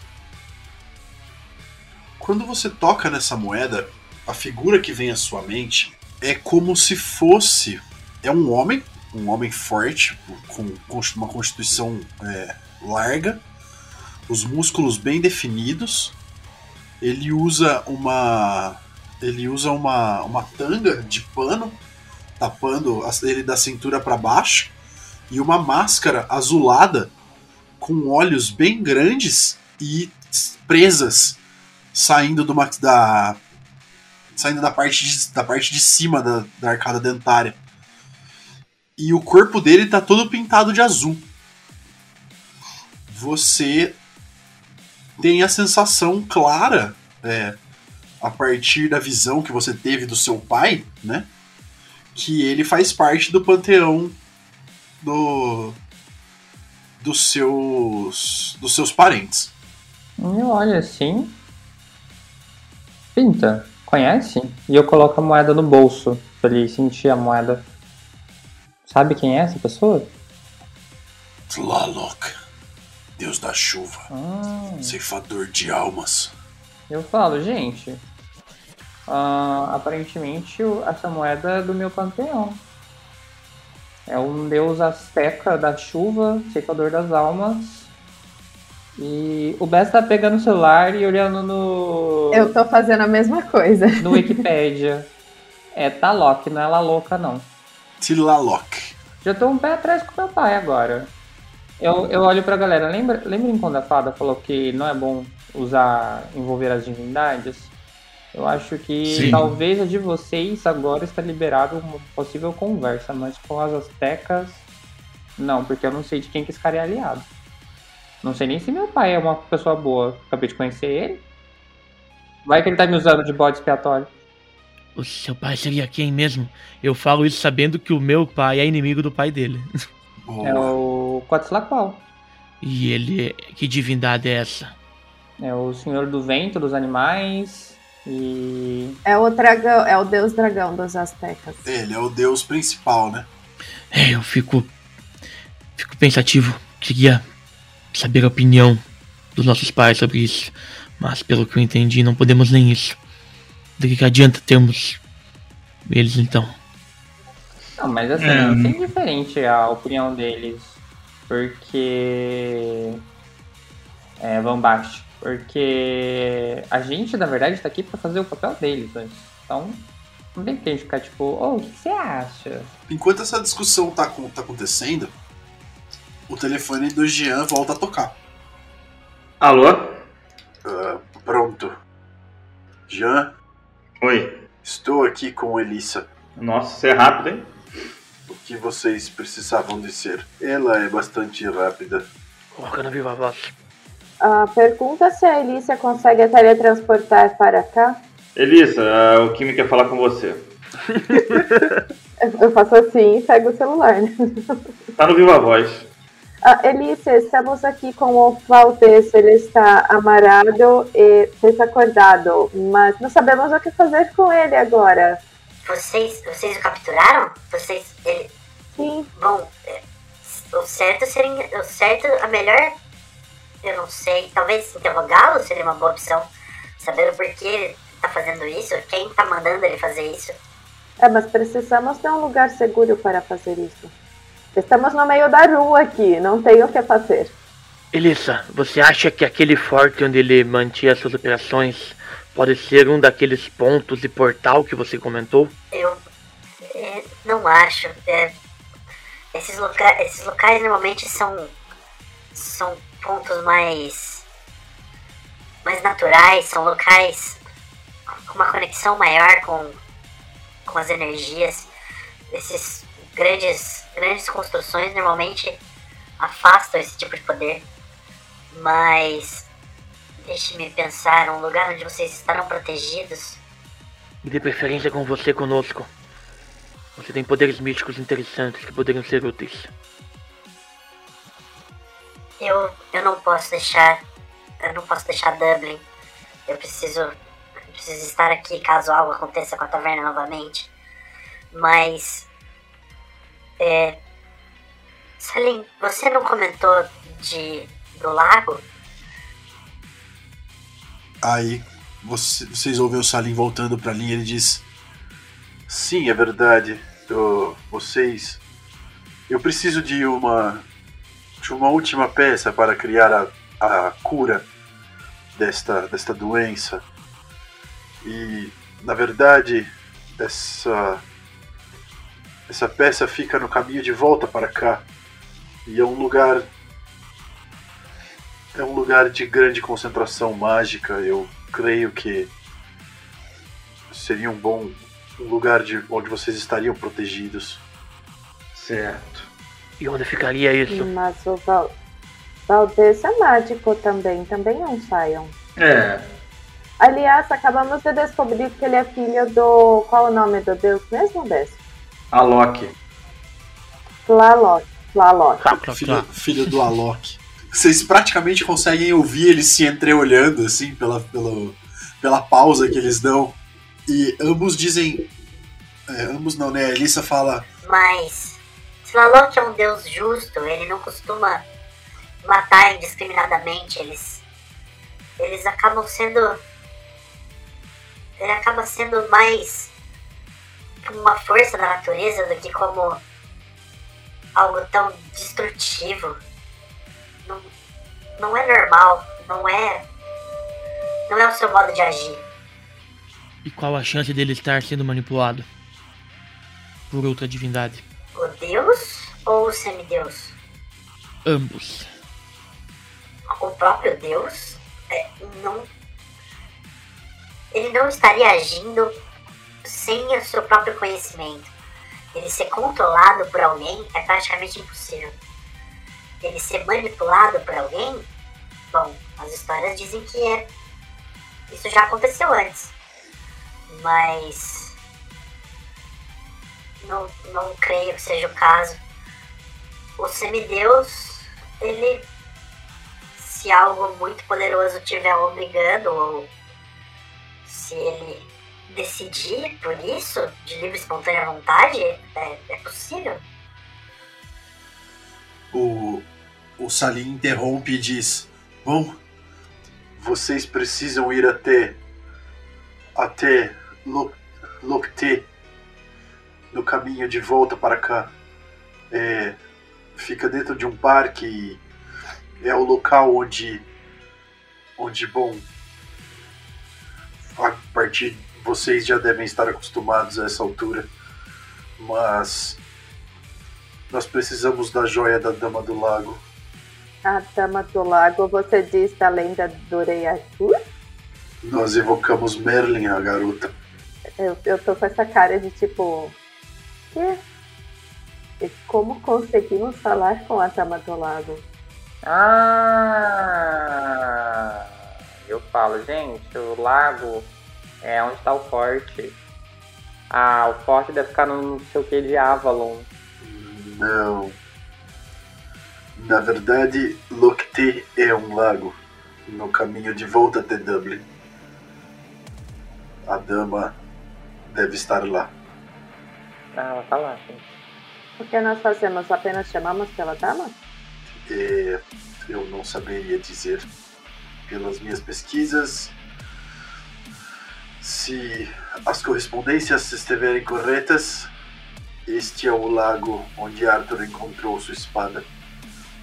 Quando você toca nessa moeda, a figura que vem à sua mente é como se fosse. É um homem, um homem forte, com uma constituição é, larga, os músculos bem definidos. Ele usa uma. Ele usa uma, uma tanga de pano, tapando ele da cintura para baixo, e uma máscara azulada com olhos bem grandes e presas saindo do da saindo da parte de, da parte de cima da, da arcada dentária. E o corpo dele tá todo pintado de azul. Você tem a sensação clara, é, a partir da visão que você teve do seu pai, né? Que ele faz parte do panteão do dos seus dos seus parentes. eu olho assim. Pinta, conhece? E eu coloco a moeda no bolso pra ele sentir a moeda. Sabe quem é essa pessoa? Tlaloc, Deus da chuva, Ah, ceifador de almas. eu falo, gente. ah, aparentemente essa moeda é do meu panteão. É um deus azteca da chuva, ceifador das almas. E o Bess tá pegando o celular e olhando no. Eu tô fazendo a mesma coisa. no Wikipedia. É Talok, não é La Louca, não. Tlaloc. Já tô um pé atrás com meu pai agora. Eu, eu olho pra galera, lembra, lembrem quando a fada falou que não é bom usar, envolver as divindades? Eu acho que Sim. talvez a de vocês agora está liberado uma possível conversa, mas com as astecas, não, porque eu não sei de quem que esse cara é aliado. Não sei nem se meu pai é uma pessoa boa. Acabei de conhecer ele. Vai que ele tá me usando de bode expiatório. O seu pai seria quem mesmo? Eu falo isso sabendo que o meu pai é inimigo do pai dele. Boa. É o Quetzalcoatl. E ele. Que divindade é essa? É o senhor do vento, dos animais. E. É o dragão, é o deus dragão dos astecas. Ele é o deus principal, né? É, eu fico. Fico pensativo. Queria saber a opinião dos nossos pais sobre isso. Mas pelo que eu entendi, não podemos nem isso. Do que, que adianta termos eles então? Não, mas assim, É. tem diferente a opinião deles. Porque. É, Van Bast. Porque a gente, na verdade, tá aqui pra fazer o papel deles antes. Então, não tem que a gente ficar tipo, oh, o que você acha? Enquanto essa discussão tá, tá acontecendo, o telefone do Jean volta a tocar. Alô? Ah, pronto. Jean, Oi. estou aqui com Elissa. Nossa, você é rápido, hein? O que vocês precisavam dizer? Ela é bastante rápida. Coloca na viva voz. Ah, pergunta se a Elícia consegue teletransportar para cá. Elisa, ah, o Kimi quer falar com você. Eu faço assim e pego o celular, né? Tá no Viva Voz. Ah, Elícia, estamos aqui com o Valdez. Ele está amarrado e desacordado, mas não sabemos o que fazer com ele agora. Vocês, vocês o capturaram? Vocês. Ele, Sim, bom, é, o certo seria. O certo, a melhor. Eu não sei. Talvez interrogá-lo seria uma boa opção. Saber o porquê ele tá fazendo isso, quem tá mandando ele fazer isso. é, mas precisamos de um lugar seguro para fazer isso. Estamos no meio da rua aqui, não tem o que fazer. Elissa, você acha que aquele forte onde ele mantinha suas operações pode ser um daqueles pontos de portal que você comentou? Eu é, não acho. É, esses, loca esses locais normalmente são, são pontos mais, mais naturais, são locais com uma conexão maior com, com as energias. Esses grandes, grandes construções normalmente afastam esse tipo de poder. Mas Deixe-me pensar, um lugar onde vocês estarão protegidos. E de preferência com você conosco. Você tem poderes místicos interessantes que poderiam ser úteis. Eu, eu não posso deixar. Eu não posso deixar Dublin. Eu preciso. Eu preciso estar aqui caso algo aconteça com a taverna novamente. Mas. É. Salim, você não comentou de. do lago? Aí você- vocês ouvem o Salim voltando pra linha e ele diz: Sim, é verdade. Eu- vocês. Eu preciso de uma. De uma última peça para criar a, a cura desta, desta doença. E na verdade essa. Essa peça fica no caminho de volta para cá. E é um lugar é um lugar de grande concentração mágica. Eu creio que seria um bom lugar de onde vocês estariam protegidos. Certo. E onde ficaria isso? Mas o Val... Valdez é mágico também, também é um Sion. É. Aliás, acabamos de descobrir que ele é filho do. Qual o nome do deus mesmo desse? A Loki. Tlaloc. Tlaloc. Clá, Filho, filho do Alok. Vocês praticamente conseguem ouvir eles se entreolhando, assim, pela, pela, pela pausa que eles dão. E ambos dizem. é, ambos não, né? A Elissa fala. Mas. Tlaloc é um deus justo, ele não costuma matar indiscriminadamente. Eles. Eles acabam sendo. Ele acaba sendo mais uma força da natureza do que como algo tão destrutivo. Não, não é normal, não é. Não é o seu modo de agir. E qual a chance dele estar sendo manipulado? Por outra divindade. O deus ou o semideus? Ambos. o próprio Deus é, não. Ele não estaria agindo sem o seu próprio conhecimento. Ele ser controlado por alguém é praticamente impossível. Ele ser manipulado por alguém, bom, as histórias dizem que é. Isso já aconteceu antes. Mas. Não, não creio que seja o caso. O semideus, ele se algo muito poderoso estiver obrigando ou se ele decidir por isso, de livre e espontânea vontade, é, é possível. O, o Salim interrompe e diz: Bom, vocês precisam ir até. até Lo- Locte, no caminho de volta para cá. É, fica dentro de um parque e é o local onde. onde, bom. A partir. vocês já devem estar acostumados a essa altura, mas. Nós precisamos da joia da Dama do Lago. A Dama do Lago, você diz da lenda do Rei Arthur? Nós evocamos Merlin, a garota. Eu, eu tô com essa cara de tipo. Quê? E como conseguimos falar com a Dama do Lago? Ah, eu falo, gente, o lago é onde está o forte. Ah, o forte deve ficar no não sei o que de Avalon. Não. Na verdade, Locte é um lago no caminho de volta até Dublin. A dama deve estar lá. Ah, ela tá lá, gente. O que nós fazemos? Apenas chamamos pela dama? É, eu não saberia dizer pelas minhas pesquisas se as correspondências estiverem corretas. Este é o lago onde Arthur encontrou sua espada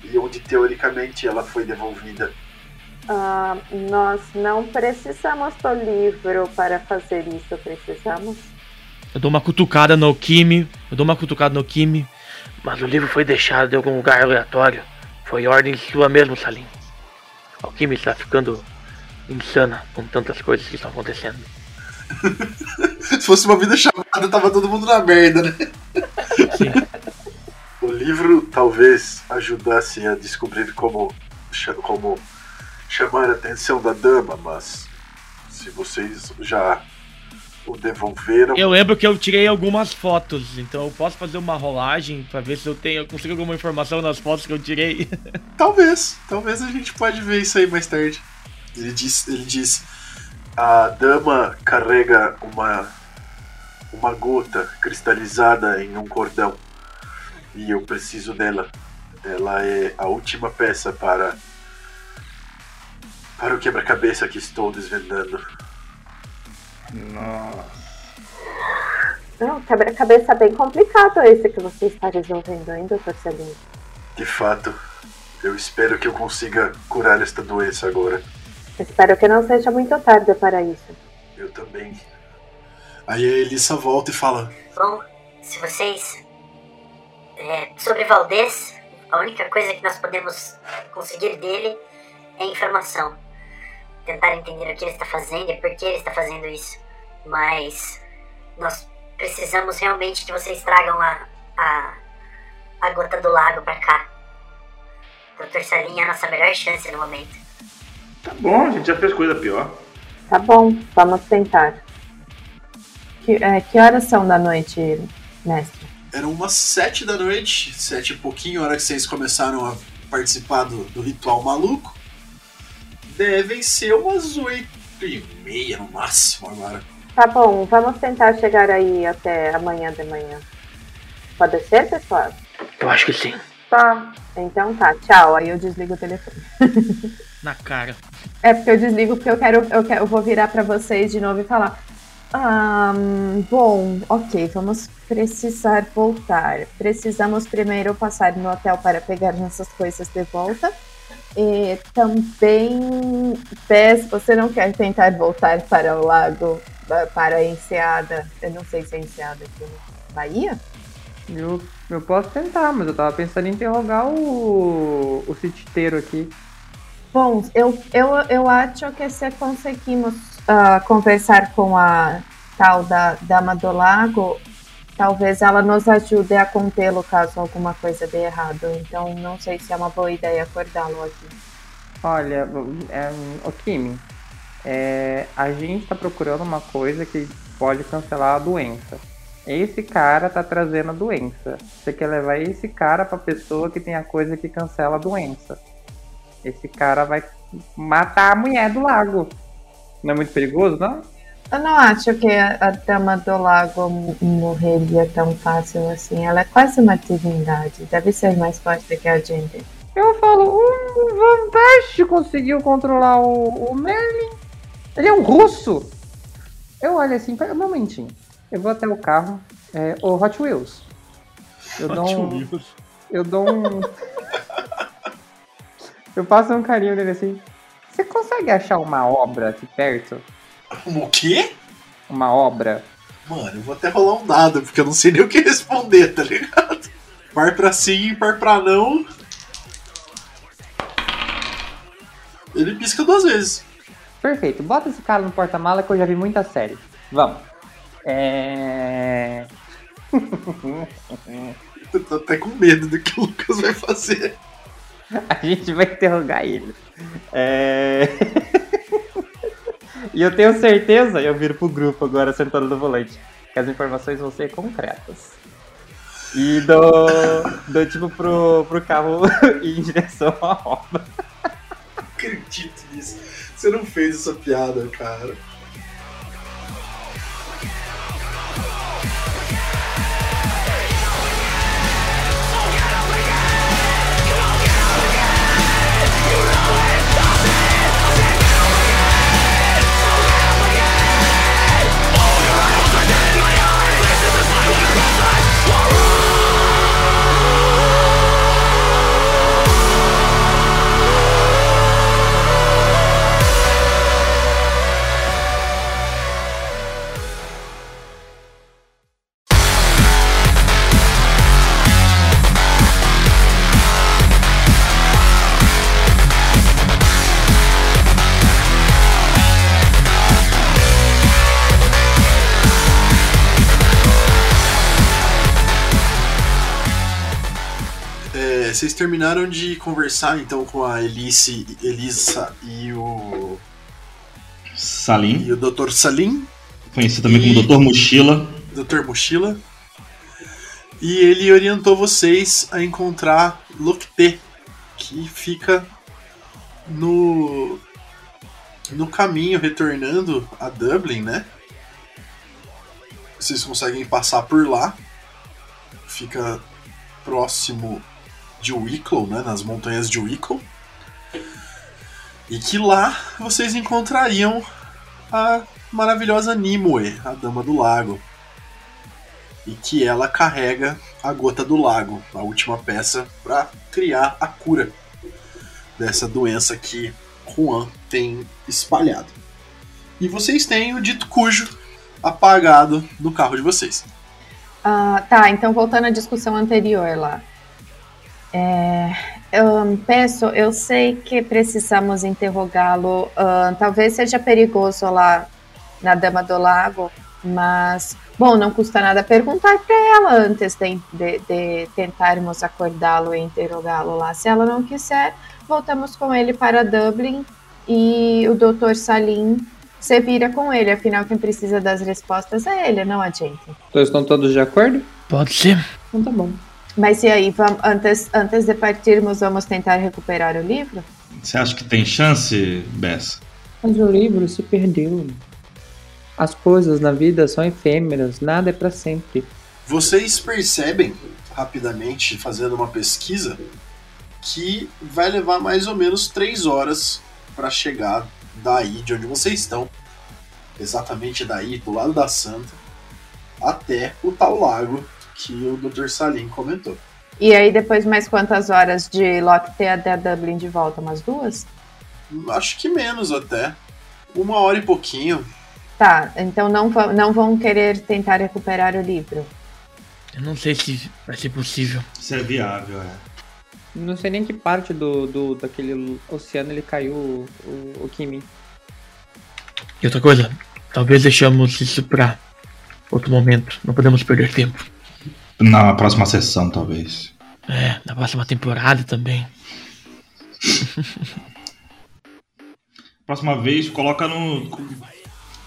e onde teoricamente ela foi devolvida. Ah, nós não precisamos do livro para fazer isso, precisamos? Eu dou uma cutucada no Kimi. Eu dou uma cutucada no Kimi. Mas o livro foi deixado em algum lugar aleatório. Foi ordem sua mesmo, Salim. O Kimi está ficando insana com tantas coisas que estão acontecendo. Se fosse uma vida chamada, tava todo mundo na merda, né? Sim. O livro talvez ajudasse a descobrir como, como chamar a atenção da dama, mas se vocês já devolveram. Eu lembro que eu tirei algumas fotos, então eu posso fazer uma rolagem pra ver se eu tenho, eu consigo alguma informação nas fotos que eu tirei. Talvez, talvez a gente pode ver isso aí mais tarde. Ele diz, ele diz, a dama carrega uma uma gota cristalizada em um cordão e eu preciso dela. Ela é a última peça para para o quebra-cabeça que estou desvendando. Nossa. Não, quebra-cabeça bem complicado esse que você está resolvendo ainda, Torcelinho. De fato, eu espero que eu consiga curar esta doença agora. Espero que não seja muito tarde para isso. Eu também. Aí a Elissa volta e fala: Bom, se vocês. É, sobre Valdez, a única coisa que nós podemos conseguir dele é informação. Tentar entender o que ele está fazendo e por que ele está fazendo isso. Mas nós precisamos realmente que vocês tragam a, a, a gota do lago pra cá. Dr. Salim é a nossa melhor chance no momento. Tá bom, a gente já fez coisa pior. Tá bom, vamos tentar. Que, é, que horas são da noite, mestre? Eram umas sete da noite, sete e pouquinho, a hora que vocês começaram a participar do, do ritual maluco. Devem ser umas oito e meia no máximo agora. Tá bom, vamos tentar chegar aí até amanhã de manhã. Pode ser, pessoal? Eu acho que sim. Tá. Então tá, tchau. Aí eu desligo o telefone. Na cara. É porque eu desligo porque eu quero, eu quero, eu vou virar pra vocês de novo e falar. Bom, ok, vamos precisar voltar. Precisamos primeiro passar no hotel para pegar nossas coisas de volta. E também, Bess, você não quer tentar voltar para o lago, para a Enseada? Eu não sei se é Enseada aqui na Bahia? Eu, eu posso tentar, mas eu tava pensando em interrogar o, o cititeiro aqui. Bom, eu, eu, eu acho que se conseguimos ah, conversar com a tal da Dama do Lago, talvez ela nos ajude a contê-lo caso alguma coisa dê errado. Então, não sei se é uma boa ideia acordá-lo aqui. Olha, é, ô Kimi, é, a gente tá procurando uma coisa que pode cancelar a doença. Esse cara tá trazendo a doença. Você quer levar esse cara pra pessoa que tem a coisa que cancela a doença. Esse cara vai matar a mulher do lago. Não é muito perigoso, não? Eu não acho que a, a Dama do Lago morreria tão fácil assim. Ela é quase uma divindade. Deve ser mais forte que a gente. Eu falo, o Van Bash conseguiu controlar o, o Merlin. Ele é um russo. Eu olho assim, pera um momentinho. Eu vou até o carro. É, o Hot Wheels. Eu dou um. Eu dou um. eu passo um carinho nele assim. Você consegue achar uma obra aqui perto? O quê? Uma obra? Mano, eu vou até rolar um dado, porque eu não sei nem o que responder, tá ligado? Par pra sim, par pra não. Ele pisca duas vezes. Perfeito. Bota esse cara no porta-mala que eu já vi muita série. Vamos. É. Eu tô até com medo do que o Lucas vai fazer. A gente vai interrogar ele. É... e eu tenho certeza, eu viro pro grupo agora sentado no volante, que as informações vão ser concretas. E dou, dou tipo pro, pro carro ir em direção à obra. acredito nisso. Você não fez essa piada, cara. Vocês terminaram de conversar então com a Elice, Elisa e o, Salim, e o Dr. Salim, conhecido também E- como Doutor Mochila. Dr. Mochila. E ele orientou vocês a encontrar Locté, que fica no no caminho retornando a Dublin, né? Vocês conseguem passar por lá. Fica próximo de Wicklow, né? Nas montanhas de Wicklow. E que lá vocês encontrariam a maravilhosa Nimue, a Dama do Lago. E que ela carrega a Gota do Lago, a última peça, para criar a cura dessa doença que Juan tem espalhado. E vocês têm o dito cujo apagado no carro de vocês. Ah, tá, então voltando à discussão anterior lá. É, eu peço, eu sei que precisamos interrogá-lo. ah, talvez seja perigoso lá na Dama do Lago, mas bom, não custa nada perguntar para ela antes de, de- de tentarmos acordá-lo e interrogá-lo lá. Se ela não quiser, voltamos com ele para Dublin e o Dr. Salim se vira com ele. Afinal, quem precisa das respostas é ele, não a gente. Então estão todos de acordo? Pode ser. Então tá bom. Mas e aí, vamos, antes, antes de partirmos, vamos tentar recuperar o livro? Você acha que tem chance, Bess? Mas o livro se perdeu. As coisas na vida são efêmeras, nada é pra sempre. Vocês percebem rapidamente, fazendo uma pesquisa, que vai levar mais ou menos três horas para chegar daí de onde vocês estão, exatamente daí, do lado da Santa, até o tal lago que o Dr. Salim comentou. E aí, depois, mais quantas horas de Lockte até Dublin de volta? Umas duas? Acho que menos até. Uma hora e pouquinho. Tá, então não, não vão querer tentar recuperar o livro. Eu não sei se vai ser possível. Isso é viável, é. Não sei nem que parte do, do daquele oceano ele caiu o, o, o Kimi. E outra coisa, talvez deixamos isso pra outro momento. Não podemos perder tempo. Na próxima sessão, talvez. É, na próxima temporada também. Próxima vez, coloca no.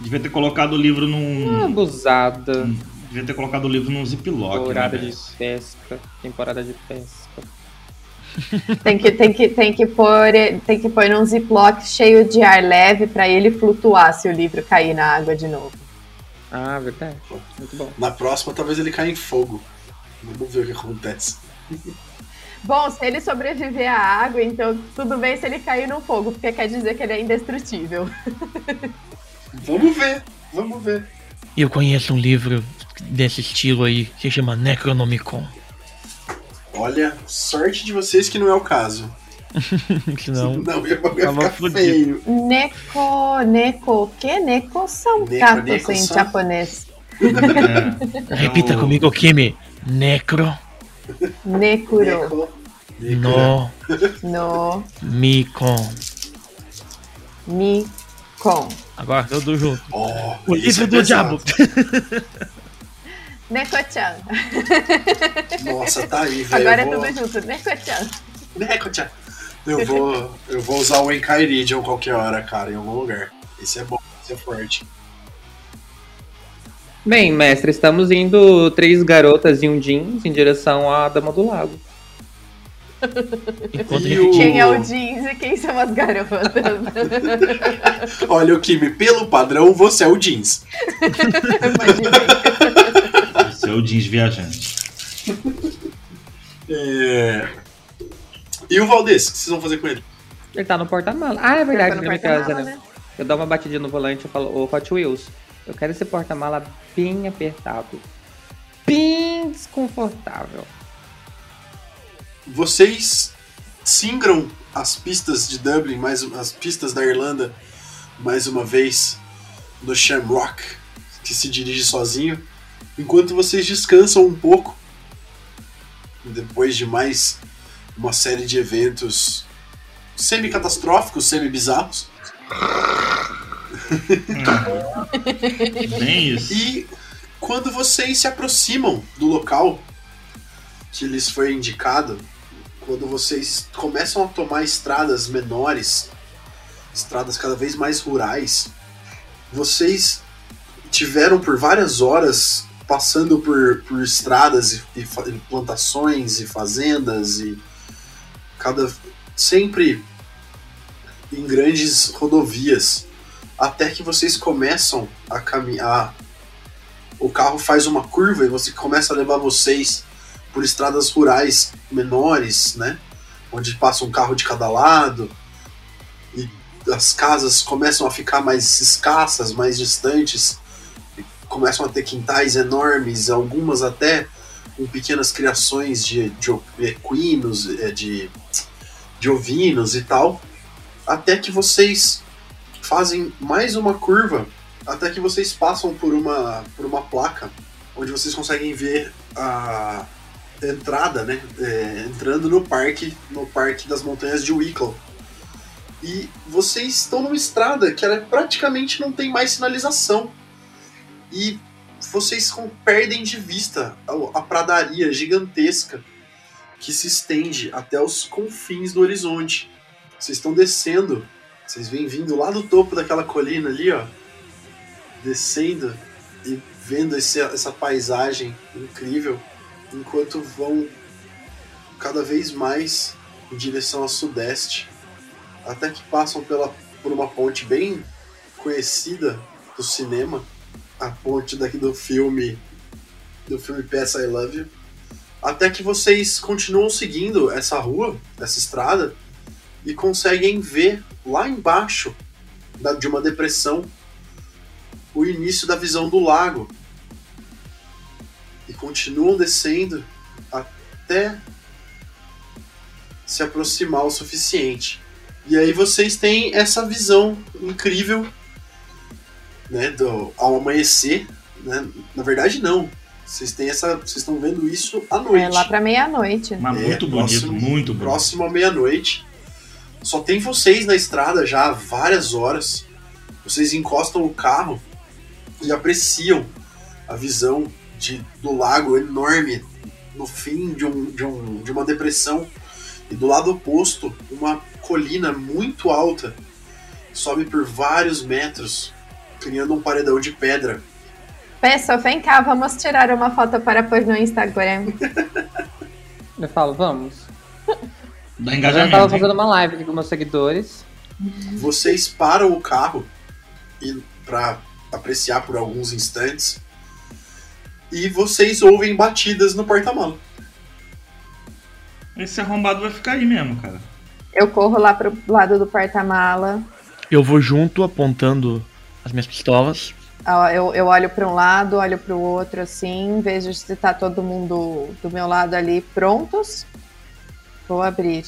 Devia ter colocado o livro num. Abusada. Devia ter colocado o livro num ziplock. né, Temporada de Bess? pesca. Temporada de pesca. Tem que, tem que, tem que pôr, tem que pôr num ziplock cheio de ar leve para ele flutuar se o livro cair na água de novo. Ah, verdade. Muito bom. Na próxima, talvez ele caia em fogo. Vamos ver o que acontece. Bom, se ele sobreviver à água, então tudo bem se ele cair no fogo, porque quer dizer que ele é indestrutível. Vamos ver, vamos ver. Eu conheço um livro desse estilo aí, que se chama Necronomicon. Olha, sorte de vocês que não é o caso. Senão, Não, ia, ficar fudido. feio. Neko, neko, o que? Neko são Neko, gatos neko em são- japonês. É. repita comigo, Kimi. Necro Neco. no no, Micon. mi, com. Agora, tudo junto. Oh, O isso livro é do pesado. diabo. Neko-chan. Nossa, tá aí, velho. Agora é eu vou... tudo junto. Neko-chan. Neko-chan. Eu vou, eu vou usar o Enkairidion qualquer hora, cara, em algum lugar. Esse é bom, esse é forte. Bem, mestre, estamos indo três garotas e um jeans em direção à Dama do Lago. O- Quem é o jeans e quem são as garotas? Olha, o Kimi, pelo padrão, você é o jeans. Esse é o jeans viajante. É... E o Valdez, o que vocês vão fazer com ele? Ele tá no porta-mala. Ah, é verdade, Tá no na minha porta-mala, casa, né? né? Eu dou uma batidinha no volante e falo, ô Hot Wheels, eu quero esse porta-mala bem apertado. Bem desconfortável. Vocês singram as pistas de Dublin, mais as pistas da Irlanda, mais uma vez no Shamrock, que se dirige sozinho, enquanto vocês descansam um pouco depois de mais uma série de eventos semi-catastróficos, semi-bizarros. Bem isso. E quando vocês se aproximam do local que lhes foi indicado quando vocês começam a tomar estradas menores, estradas cada vez mais rurais, vocês tiveram por várias horas passando por, por estradas e, e e plantações e fazendas e cada sempre em grandes rodovias até que vocês começam a caminhar o carro faz uma curva e você começa a levar vocês por estradas rurais menores, né? Onde passa um carro de cada lado e as casas começam a ficar mais escassas, mais distantes, começam a ter quintais enormes, algumas até com pequenas criações de, de equinos, eh, de, de ovinos e tal, até que vocês fazem mais uma curva, até que vocês passam por uma, por uma placa onde vocês conseguem ver a entrada, né? é, entrando no parque, no parque das montanhas de Wicklow. E vocês estão numa estrada que ela praticamente não tem mais sinalização. E vocês perdem de vista a, a pradaria gigantesca que se estende até os confins do horizonte. Vocês estão descendo, vocês vêm vindo lá do topo daquela colina ali, ó, descendo e vendo esse- essa paisagem incrível, enquanto vão cada vez mais em direção ao sudeste, até que passam pela, por uma ponte bem conhecida do cinema, a ponte daqui do filme do filme P.S. I Love You, até que vocês continuam seguindo essa rua, essa estrada, e conseguem ver lá embaixo da- de uma depressão o início da visão do lago. E continuam descendo até se aproximar o suficiente. E aí vocês têm essa visão incrível né, do, ao amanhecer. Né? Na verdade, não. Vocês têm essa. Vocês estão vendo isso à noite. É lá pra meia-noite. Mas É, muito bonito, próximo- muito bonito. Próximo à meia-noite. Só tem vocês na estrada já há várias horas. Vocês encostam o carro e apreciam a visão de, do lago enorme no fim de, um, de, um, de uma depressão. E do lado oposto, uma colina muito alta sobe por vários metros, criando um paredão de pedra. Pessoal, vem cá, vamos tirar uma foto para pôr no Instagram. Eu falo, vamos. Dá Eu já engajamento. tava hein? fazendo uma live aqui com meus seguidores. Vocês param o carro e para apreciar por alguns instantes e vocês ouvem batidas no porta-mala. Esse arrombado vai ficar aí mesmo, cara. Eu corro lá pro lado do porta-mala. Eu vou junto apontando as minhas pistolas. Eu, eu olho para um lado, olho para o outro, assim, vejo se tá todo mundo do meu lado ali prontos. Vou abrir.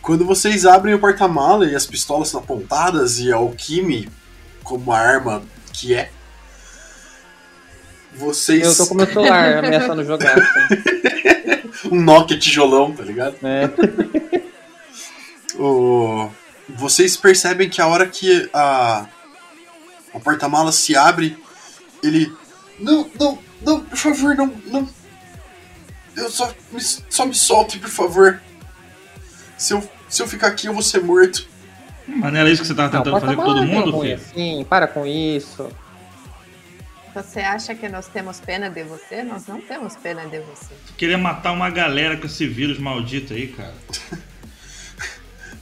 Quando vocês abrem o porta-mala e as pistolas são apontadas e a Alquime como a arma que é, vocês Eu tô com meu celular ameaçando jogar. Assim. um Nokia tijolão, tá ligado? É. O... Vocês percebem que a hora que a, o porta-mala se abre, ele. Não, não, não, por favor, não, não. Eu só me, só me solte, por favor. Se eu, se eu ficar aqui, eu vou ser morto. Mas não era isso que você tava Não, tentando fazer com todo não mundo, filho? assim, para com isso. Você acha que nós temos pena de você? Nós não temos pena de você. Queria matar uma galera com esse vírus maldito aí, cara.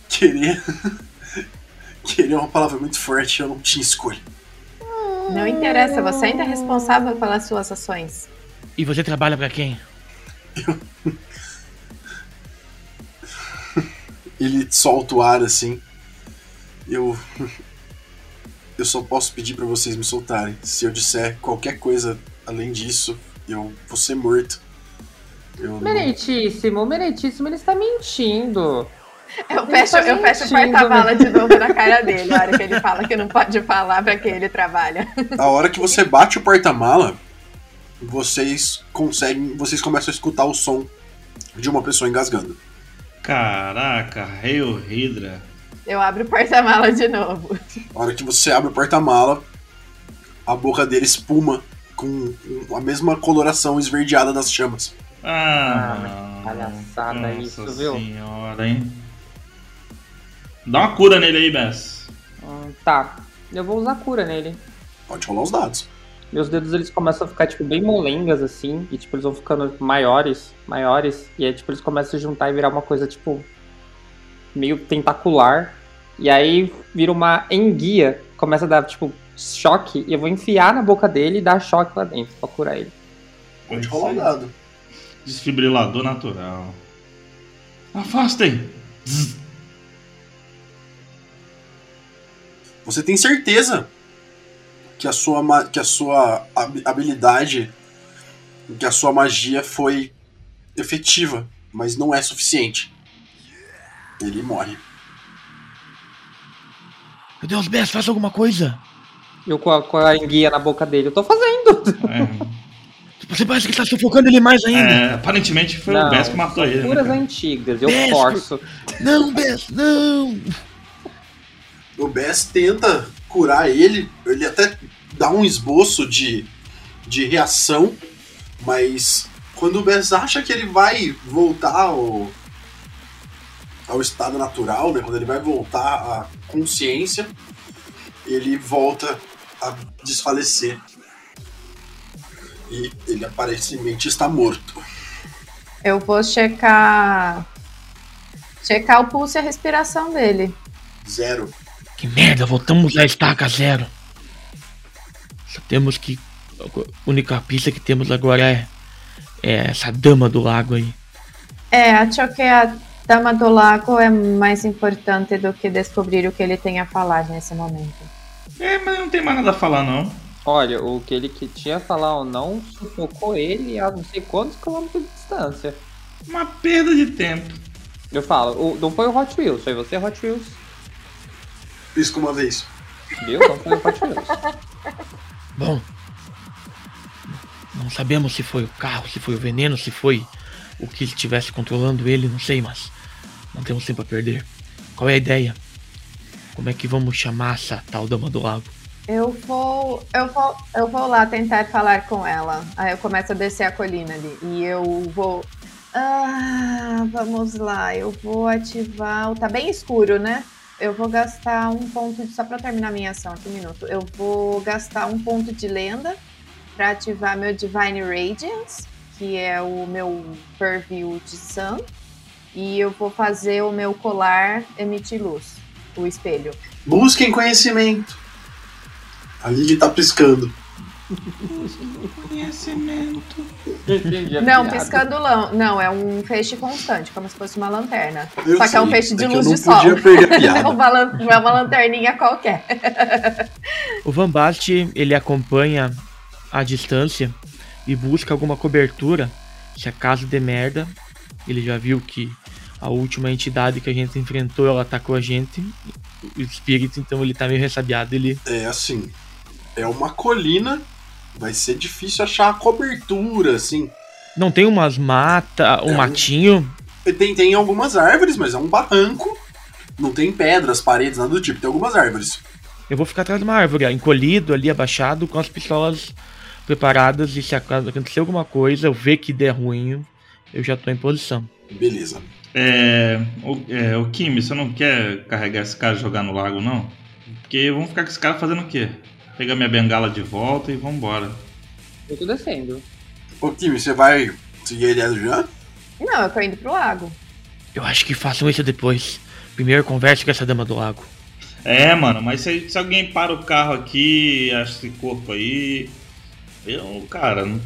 Querer. Querer é uma palavra muito forte, eu não tinha escolha. Não interessa, você ainda é responsável pelas suas ações. E você trabalha pra quem? Ele solta o ar assim. Eu. Eu só posso pedir pra vocês me soltarem. Se eu disser qualquer coisa além disso, eu vou ser morto. Eu não- Meritíssimo, meritíssimo, ele está mentindo. Eu Ele fecho, tá eu fecho o porta-mala de novo na cara dele, na hora que ele fala que não pode falar pra quem ele trabalha. A hora que você bate o porta-mala, vocês conseguem. Vocês começam a escutar o som de uma pessoa engasgando. Caraca, Hail Hydra. Eu abro o porta-mala de novo. A hora que você abre o porta-mala, a boca dele espuma com a mesma coloração esverdeada das chamas. Ah, palhaçada Nossa isso, viu? senhora, hein? Dá uma cura nele aí, Bess. Hum, tá, eu vou usar cura nele. Pode rolar os dados. Meus dedos eles começam a ficar tipo bem molengas assim, e tipo eles vão ficando maiores, maiores, e aí tipo eles começam a se juntar e virar uma coisa tipo meio tentacular. E aí vira uma enguia, começa a dar tipo choque, e eu vou enfiar na boca dele e dar choque lá dentro pra curar ele. Pode rolar o dado. Desfibrilador natural. Afastem! Você tem certeza que a sua, que a sua hab- habilidade, que a sua magia foi efetiva, mas não é suficiente. Ele morre. Meu Deus, Bess, faz alguma coisa. Eu com a, com a enguia na boca dele, eu tô fazendo! Você parece que tá sufocando ele mais ainda. É, aparentemente foi o Bess que matou ele. né, Curas cara? antigas, eu Bess, forço. Não, Bess, não. O Bess tenta curar ele, ele até dá um esboço de, de reação, mas quando o Bess acha que ele vai voltar ao, ao estado natural, né, quando ele vai voltar à consciência, ele volta a desfalecer. E ele aparentemente está morto. Eu vou checar. Checar o pulso e a respiração dele. Zero. Que merda, voltamos à estaca zero. Só temos que. A única pista que temos agora é. É essa dama do lago aí. É, acho que a Dama do Lago é mais importante do que descobrir o que ele tem a falar nesse momento. É, mas não tem mais nada a falar, não. Olha, o que ele que tinha a falar ou não sufocou ele a não sei quantos quilômetros de distância. Uma perda de tempo. Eu falo, o- não foi o Hot Wheels, foi você, Hot Wheels. Pisca uma vez. Wheels. Bom. Não sabemos se foi o carro, se foi o veneno, se foi o que estivesse controlando ele, não sei, mas não temos tempo a perder. Qual é a ideia? Como é que vamos chamar essa tal dama do lago? Eu vou, eu vou, eu vou lá tentar falar com ela. Aí eu começo a descer a colina ali e eu vou. Ah, vamos lá. Eu vou ativar. Tá bem escuro, né? Eu vou gastar um ponto de, só para terminar minha ação aqui um minuto. Eu vou gastar um ponto de lenda para ativar meu Divine Radiance, que é o meu purview de Sun, e eu vou fazer o meu colar emitir luz, o espelho. Busquem conhecimento. A Lily tá piscando. Conhecimento. A Não, piscando não. Não, é um feixe constante, como se fosse uma lanterna. Eu Só que é um feixe de é luz de não sol. a Não é não é uma lanterninha qualquer. O Van Bast, ele acompanha a distância e busca alguma cobertura. Se acaso de merda, ele já viu que a última entidade que a gente enfrentou, ela atacou a gente, o espírito, então ele tá meio ressabiado, ele É assim, é uma colina, vai ser difícil achar a cobertura, assim. não tem umas mata, um É, matinho, Tem, tem algumas árvores, mas é um barranco. Não tem pedras, paredes, nada do tipo. Tem algumas árvores. eu vou ficar atrás de uma árvore, ó, encolhido ali, abaixado, com as pistolas preparadas e se acaso acontecer alguma coisa, eu ver que der ruim, eu já tô em posição. Beleza. É, o, é, o Kimi, você não quer carregar esse cara e jogar no lago, não? Porque vamos ficar com esse cara fazendo o quê? Pegar minha bengala de volta e vambora. Eu tô descendo. Ô, Kimi, você vai seguir a ideia do Jean? Não, eu tô indo pro lago. Eu acho que façam isso depois. Primeiro converse com essa dama do lago. É, mano, mas se, se alguém para o carro aqui acha esse corpo aí. Eu, cara, não-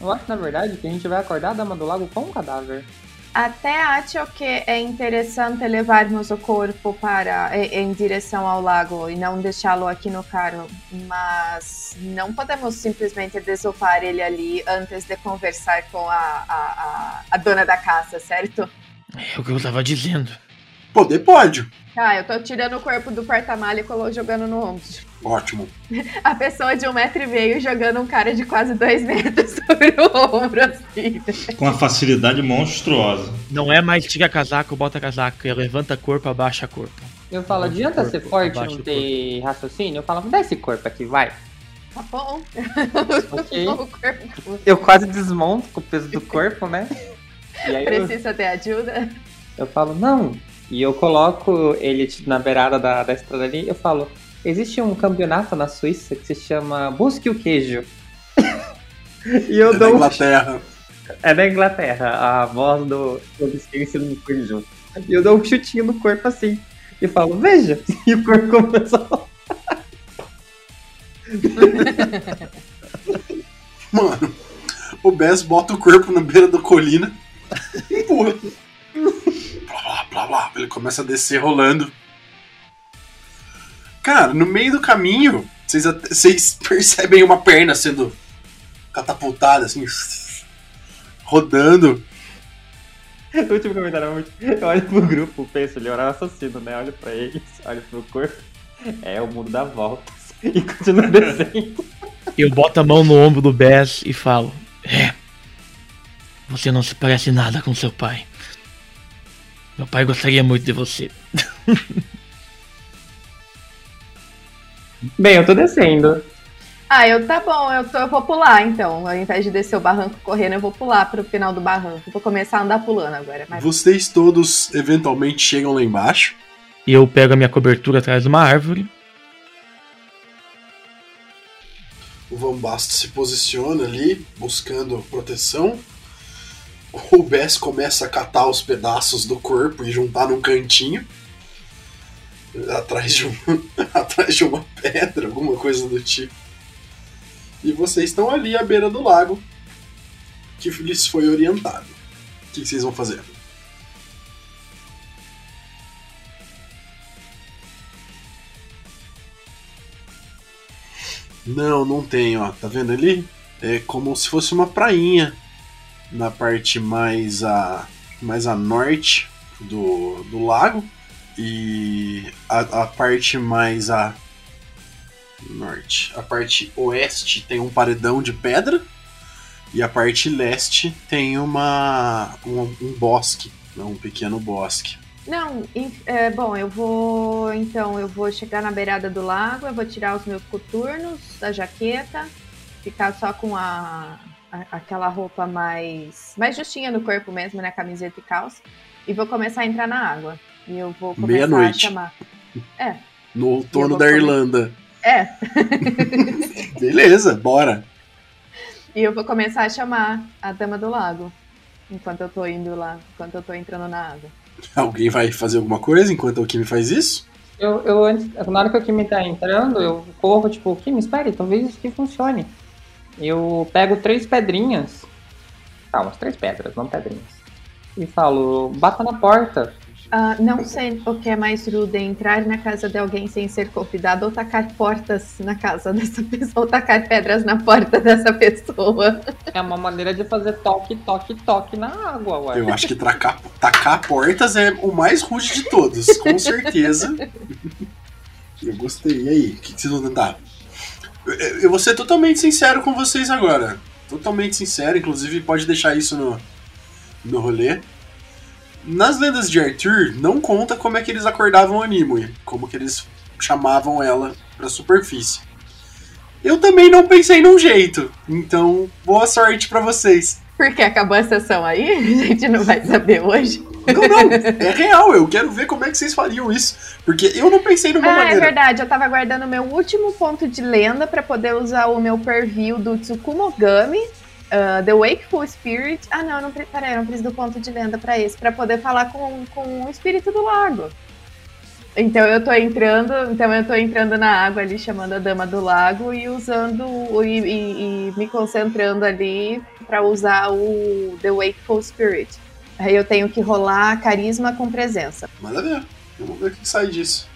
Eu acho, na verdade, que a gente vai acordar a Dama do Lago com um cadáver. Até acho que é interessante levarmos o corpo para em, direção ao lago e não deixá-lo aqui no carro, mas não podemos simplesmente desopar ele ali antes de conversar com a, a, a, a dona da casa, certo? É o que eu tava dizendo. Poder pode. Ah, eu tô tirando o corpo do porta-malha e colo- jogando no ombro. Ótimo. A pessoa de um metro e meio jogando um cara de quase dois metros sobre o ombro, assim. com uma facilidade monstruosa. Não é mais tira casaco, bota casaco, é levanta corpo, abaixa corpo. Eu falo, adianta corpo, ser forte e não ter raciocínio? Eu falo, dá esse corpo aqui, vai. Tá bom. Ok. O corpo- Eu quase desmonto com o peso do corpo, né? E aí eu, Precisa ter ajuda? eu falo, não. E eu coloco ele na beirada da, da estrada ali eu falo, existe um campeonato na Suíça que se chama Busque o Queijo. e eu É da dou um Inglaterra. É da Inglaterra, a voz do desconhecido no Queijo. E eu dou um chutinho no corpo assim. E falo, veja! E o corpo começa a Mano, o Bess bota o corpo na beira da colina e empurra. Blá, blá, blá, blá. Ele começa a descer rolando. Cara, no meio do caminho, vocês, até- vocês percebem uma perna sendo catapultada, assim, rodando. O último comentário é muito. Eu olho pro grupo, penso, ele é o assassino, né? Olho pra eles, olho pro corpo. É, o mundo dá voltas. E continua descendo. Eu boto a mão no ombro do Bess e falo: É, você não se parece nada com seu pai. Meu pai gostaria muito de você. Bem, eu tô descendo. Ah, eu tá bom, eu, tô, eu vou pular então. Ao invés de descer o barranco correndo, eu vou pular pro final do barranco. Vou começar a andar pulando agora. Mas Vocês todos eventualmente chegam lá embaixo. E eu pego a minha cobertura atrás de uma árvore. O Van Basto se posiciona ali, buscando proteção. O Bess começa a catar os pedaços do corpo e juntar num cantinho. Atrás de, um, atrás de uma pedra, alguma coisa do tipo. E vocês estão ali à beira do lago, que lhes foi orientado. O que vocês vão fazer? Não, não tem, ó. Tá vendo ali? É como se fosse uma prainha na parte mais a mais a norte do, do lago e a, a parte mais a norte, a parte oeste tem um paredão de pedra e a parte leste tem uma um, um bosque, né, um pequeno bosque. Não, é, bom, eu vou. Então, eu vou chegar na beirada do lago, eu vou tirar os meus coturnos da jaqueta, ficar só com a, a- aquela roupa mais. mais justinha no corpo mesmo, né? Camiseta e calça. E vou começar a entrar na água. E eu vou começar a Meia-noite. chamar. No outono da comer- Irlanda. É, Beleza, bora. e eu vou começar a chamar a dama do lago. Enquanto eu tô indo lá, enquanto eu tô entrando na água. Alguém vai fazer alguma coisa enquanto o Kimi faz isso? Eu, eu antes, na hora que o Kimi tá entrando, eu corro, tipo, Kimi, espere, talvez isso aqui funcione. Eu pego três pedrinhas. Tá, umas três pedras, não pedrinhas. E falo, bata na porta. Ah, não sei o que é mais rude, entrar na casa de alguém sem ser convidado ou tacar portas na casa dessa pessoa, ou tacar pedras na porta dessa pessoa. É uma maneira de fazer toque, toque, toque na água, ué. Eu acho que tracar, tacar portas é o mais rude de todos, com certeza. Eu gostei. E aí, o que, que vocês vão tentar? Eu, eu vou ser totalmente sincero com vocês agora. Totalmente sincero, inclusive pode deixar isso no, no rolê. Nas lendas de Arthur, não conta como é que eles acordavam a Nimue, como que eles chamavam ela pra superfície. Eu também não pensei num jeito, então boa sorte pra vocês. Porque acabou a sessão aí? A gente não vai saber hoje. Não, não, é real, eu quero ver como é que vocês fariam isso. Porque eu não pensei numa Ah, é maneira. verdade. Eu tava guardando meu último ponto de lenda pra poder usar o meu purview do Tsukumogami, ah, The Wakeful Spirit. Ah, não, não, pre- peraí, eu não preciso do ponto de lenda pra esse, pra poder falar com, com o espírito do lago. Então eu tô entrando, então eu tô entrando na água ali, chamando a dama do lago e usando e, e- e me concentrando ali pra usar o The Wakeful Spirit. Aí eu tenho que rolar carisma com presença. Manda ver. Vamos ver o que sai disso.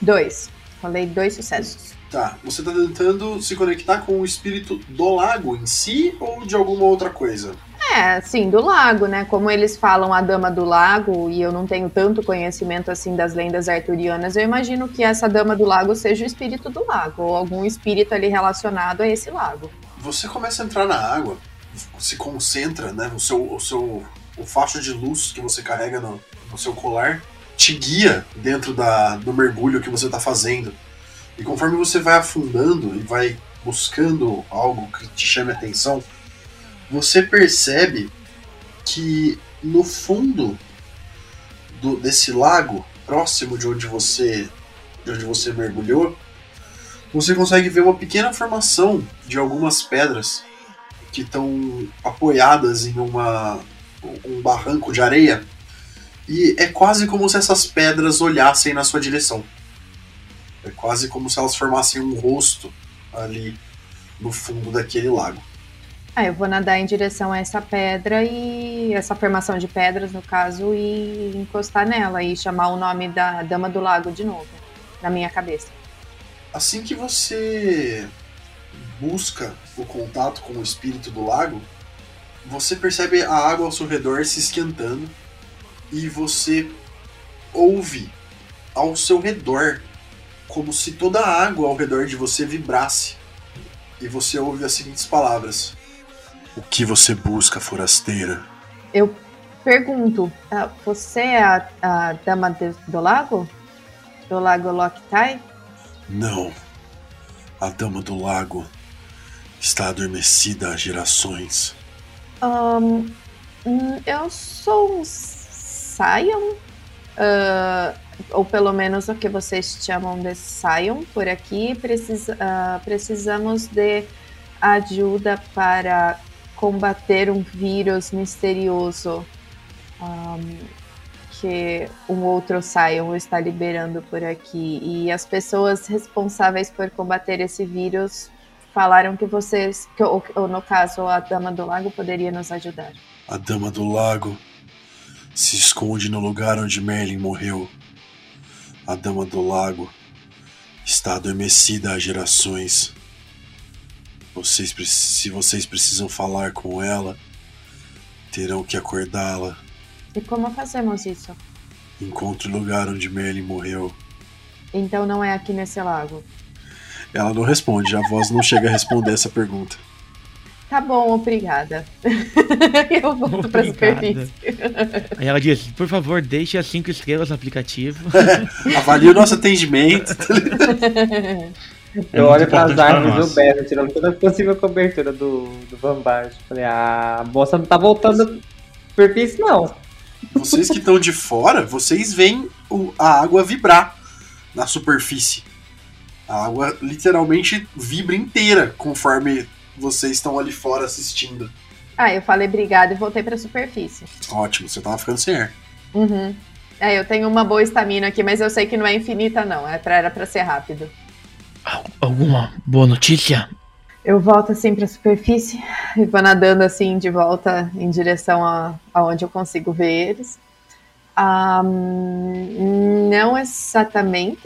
Dois. Rolei dois sucessos. Tá, você tá tentando se conectar com o espírito do lago em si ou de alguma outra coisa? É, sim, do lago, né? Como eles falam a Dama do Lago, e eu não tenho tanto conhecimento assim das lendas arturianas, eu imagino que essa Dama do Lago seja o espírito do lago, ou algum espírito ali relacionado a esse lago. Você começa a entrar na água, se concentra, né? O seu, o seu o facho de luz que você carrega no, no seu colar te guia dentro da, do mergulho que você tá fazendo. E conforme você vai afundando e vai buscando algo que te chame a atenção, você percebe que no fundo do- desse lago, próximo de onde você de onde você mergulhou, você consegue ver uma pequena formação de algumas pedras que estão apoiadas em uma um barranco de areia e é quase como se essas pedras olhassem na sua direção. É quase como se elas formassem um rosto ali no fundo daquele lago. Ah, eu vou nadar em direção a essa pedra e essa formação de pedras, no caso, e encostar nela e chamar o nome da Dama do Lago de novo, na minha cabeça. Assim que você busca o contato com o espírito do lago, você percebe a água ao seu redor se esquentando e você ouve ao seu redor como se toda a água ao redor de você vibrasse. E você ouve as seguintes palavras: O que você busca, forasteira? Eu pergunto, ah, você é a, a Dama de- do Lago? Do Lago Loktai? Não. A dama do lago está adormecida há gerações. Ahn, hum, eu sou um Sion, ah, ou pelo menos o que vocês chamam de Sion por aqui. Ah, precisamos de ajuda para combater um vírus misterioso ahm, que um outro Sion está liberando por aqui. E as pessoas responsáveis por combater esse vírus falaram que vocês, que, ou, ou no caso a Dama do Lago, poderia nos ajudar. A dama do lago se esconde no lugar onde Merlin morreu. A dama do lago está adormecida há gerações. Vocês, se vocês precisam falar com ela, terão que acordá-la. E como fazemos isso? Encontre o lugar onde Merlin morreu. Então não é aqui nesse lago. Ela não responde, a voz não chega a responder essa pergunta. Tá bom, obrigada. Eu volto pra Obrigada. superfície. Aí ela diz, por favor, deixe as cinco estrelas no aplicativo. Avalie o nosso atendimento. É eu muito olho pras importante pra árvores do Berro, tirando toda a possível cobertura do, do Van. Falei, ah, a moça não tá voltando pra superfície, não. Vocês que estão de fora, vocês veem o- a água vibrar na superfície. A água literalmente vibra inteira conforme vocês estão ali fora assistindo. Ah, eu falei obrigada e voltei pra superfície. Ótimo, você tava ficando sem ar. Uhum. É, eu tenho uma boa estamina aqui, mas eu sei que não é infinita, não. É pra, era pra ser rápido. Al- Alguma boa notícia? Eu volto assim pra superfície e vou nadando assim de volta em direção a aonde eu consigo ver eles. Ahn, não exatamente.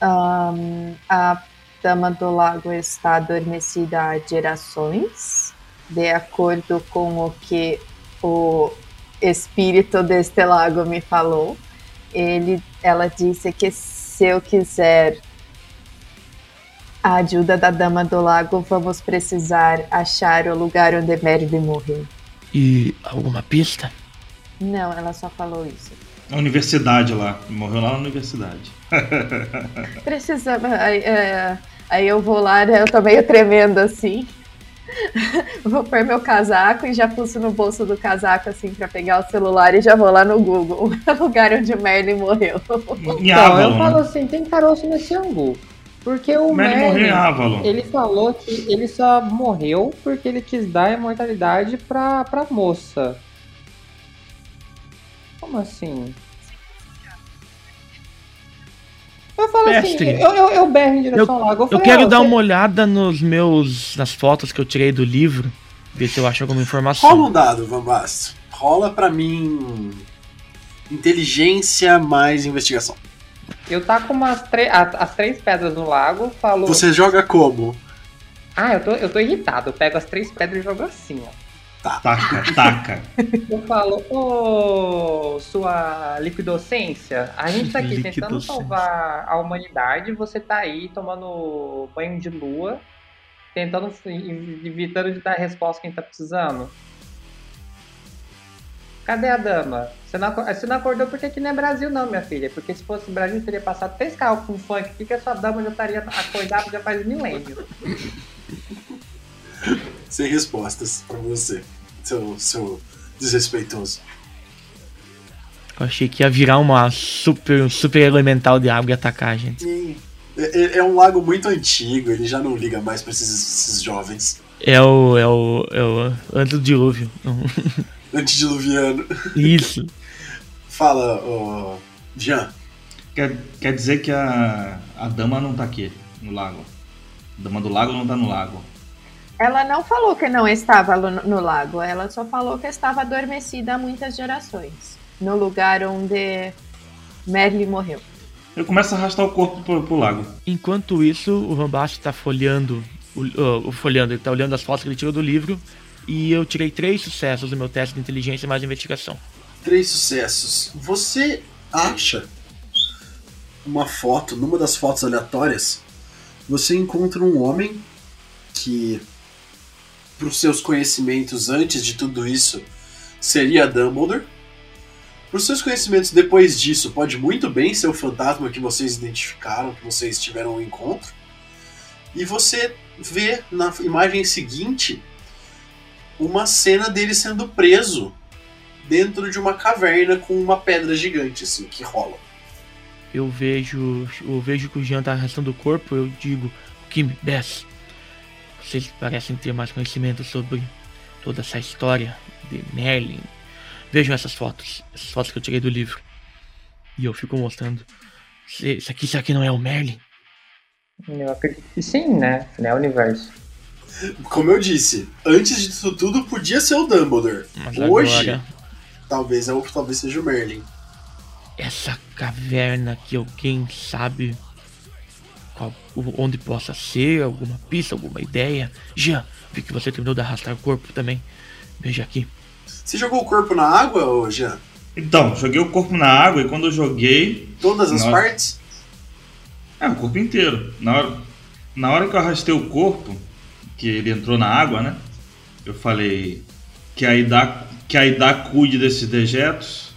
Ahn, a Dama do Lago está adormecida há gerações, de acordo com o que o espírito deste lago me falou. Ele, ela disse que se eu quiser a ajuda da Dama do Lago, vamos precisar achar o lugar onde Merlin morreu. E alguma pista? Não, ela só falou isso. A universidade lá. Morreu lá na universidade. Precisamos. Aí, é, aí eu vou lá, né, eu tô meio tremendo assim. Vou pôr meu casaco e já pulso no bolso do casaco assim pra pegar o celular e já vou lá no Google, lugar onde Merlin morreu. Em Então, eu falo né? assim, tem caroço nesse angu. Porque o Merlin Merlin, morreu em Avalon. ele falou que ele só morreu porque ele quis dar a imortalidade pra, pra moça. Como assim? Eu falo Mestre. assim, eu, eu, eu berro em direção ao lago. Eu falei, quero "Ah, dar você- uma olhada nos meus. nas fotos que eu tirei do livro. Ver se eu acho alguma Rola informação. um dado, Van Basten. Rola pra mim. Inteligência mais investigação. Eu tá com umas as, as três pedras no lago, falou. Você joga como? Ah, eu tô, eu tô irritado. Eu pego as três pedras e jogo assim, ó. Taca, taca. Eu falo, ô, sua liquidocência, a gente tá aqui tentando salvar a humanidade, você tá aí tomando banho de lua, tentando, evitando de dar a resposta que a gente tá precisando. Cadê a dama? Você não, você não acordou porque aqui não é Brasil não, minha filha, porque se fosse Brasil teria passado três carros com funk aqui que a sua dama já estaria acordada já faz milênios. Sem respostas pra você. Seu, seu desrespeitoso. Eu achei que ia virar uma super, um super elemental de água e atacar a gente. E é, é um lago muito antigo, ele já não liga mais pra esses, esses jovens. É o. É o. É o. Antes do dilúvio. Antediluviano. Isso. Fala. Jean. Quer, quer dizer que a, a dama não tá aqui, no lago. A dama do lago não tá no lago. Ela não falou que não estava no, lago, ela só falou que estava adormecida há muitas gerações. No lugar onde Merlin morreu. Eu começo a arrastar o corpo pro, pro lago. Enquanto isso, o Van Basten tá folheando. O, o- o folheando, ele tá olhando as fotos que ele tirou do livro. E eu tirei três sucessos no meu teste de inteligência mais investigação. Três sucessos. Você acha uma foto, numa das fotos aleatórias, você encontra um homem que, para os seus conhecimentos antes de tudo isso, seria Dumbledore. Para os seus conhecimentos depois disso, pode muito bem ser o fantasma que vocês identificaram, que vocês tiveram um encontro. E você vê na imagem seguinte uma cena dele sendo preso dentro de uma caverna com uma pedra gigante, assim, que rola. Eu vejo. Eu vejo que o Jean tá arrastando o corpo, eu digo, Kim, Bess, vocês parecem ter mais conhecimento sobre toda essa história de Merlin. Vejam essas fotos, essas fotos que eu tirei do livro. E eu fico mostrando. "Esse- Isso aqui, isso aqui não é o Merlin? Eu acredito que sim, né? Né, universo. Como eu disse, antes disso tudo podia ser o Dumbledore. Mas Hoje, agora, talvez, é o- talvez seja o Merlin. essa caverna que alguém sabe onde possa ser, alguma pista, alguma ideia. Jean, vi que você terminou de arrastar o corpo também. Veja aqui. Você jogou o corpo na água, ô Jean? Então, joguei o corpo na água e quando eu joguei. Todas as Nossa. partes? É, o corpo inteiro. Na hora, na hora que eu arrastei o corpo, que ele entrou na água, né? Eu falei que a Ida, que a Ida cuide desses dejetos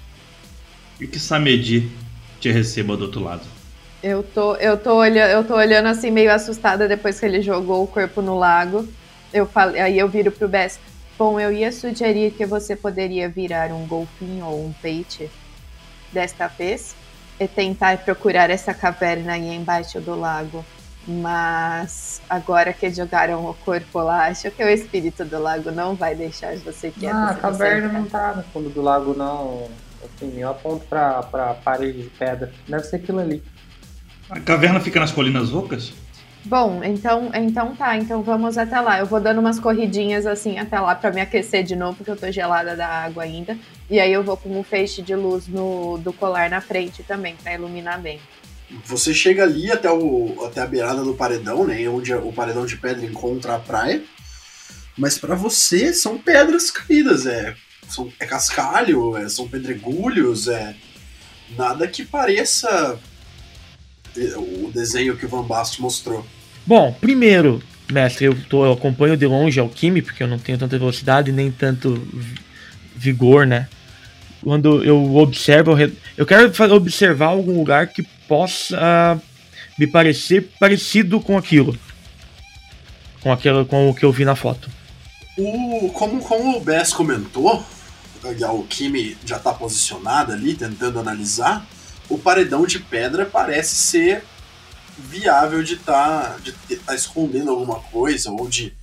e que Samedi te receba do outro lado. Eu tô, eu, tô olhando, eu tô olhando assim, meio assustada depois que ele jogou o corpo no lago. Eu falei, aí eu viro pro Bess. Bom, eu ia sugerir que você poderia virar um golfinho ou um peixe desta vez e tentar procurar essa caverna aí embaixo do lago. Mas agora que jogaram o corpo lá, acho que o espírito do lago não vai deixar você quieto. Ah, a caverna não tá no fundo do lago, não. Assim, eu aponto pra, pra parede de pedra. Deve ser aquilo ali. A caverna fica nas colinas ocas? Bom, então, então tá, então vamos até lá. Eu vou dando umas corridinhas assim até lá pra me aquecer de novo, porque eu tô gelada da água ainda. E aí eu vou com um feixe de luz no, do colar na frente também, pra iluminar bem. Você chega ali até, o, até a beirada do paredão, né? Onde o paredão de pedra encontra a praia. Mas pra você são pedras caídas, é, são, é cascalho, é, são pedregulhos, é nada que pareça é, o desenho que o Van Bast mostrou. Bom, primeiro, mestre, eu, tô, eu acompanho de longe a Alquime, porque eu não tenho tanta velocidade nem tanto vi- vigor, né? Quando eu observo, eu quero observar algum lugar que possa me parecer parecido com aquilo. Com, aquilo, com o que eu vi na foto. O, como, como o Bess comentou, a Alquime já está posicionada ali, tentando analisar, o paredão de pedra parece ser viável de estar de tá escondendo alguma coisa, ou de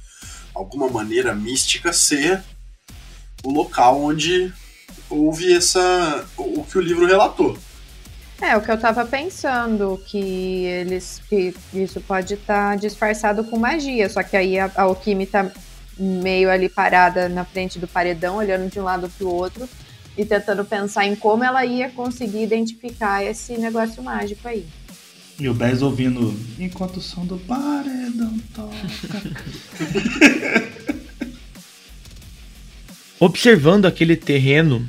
alguma maneira mística ser o local onde houve essa. o, que o livro relatou. É, o que eu tava pensando, que eles. que isso pode estar disfarçado com magia, só que aí a, a Alquime tá meio ali parada na frente do paredão, olhando de um lado pro outro e tentando pensar em como ela ia conseguir identificar esse negócio mágico aí. E o Bez ouvindo. Enquanto o som do paredão toca. Observando aquele terreno,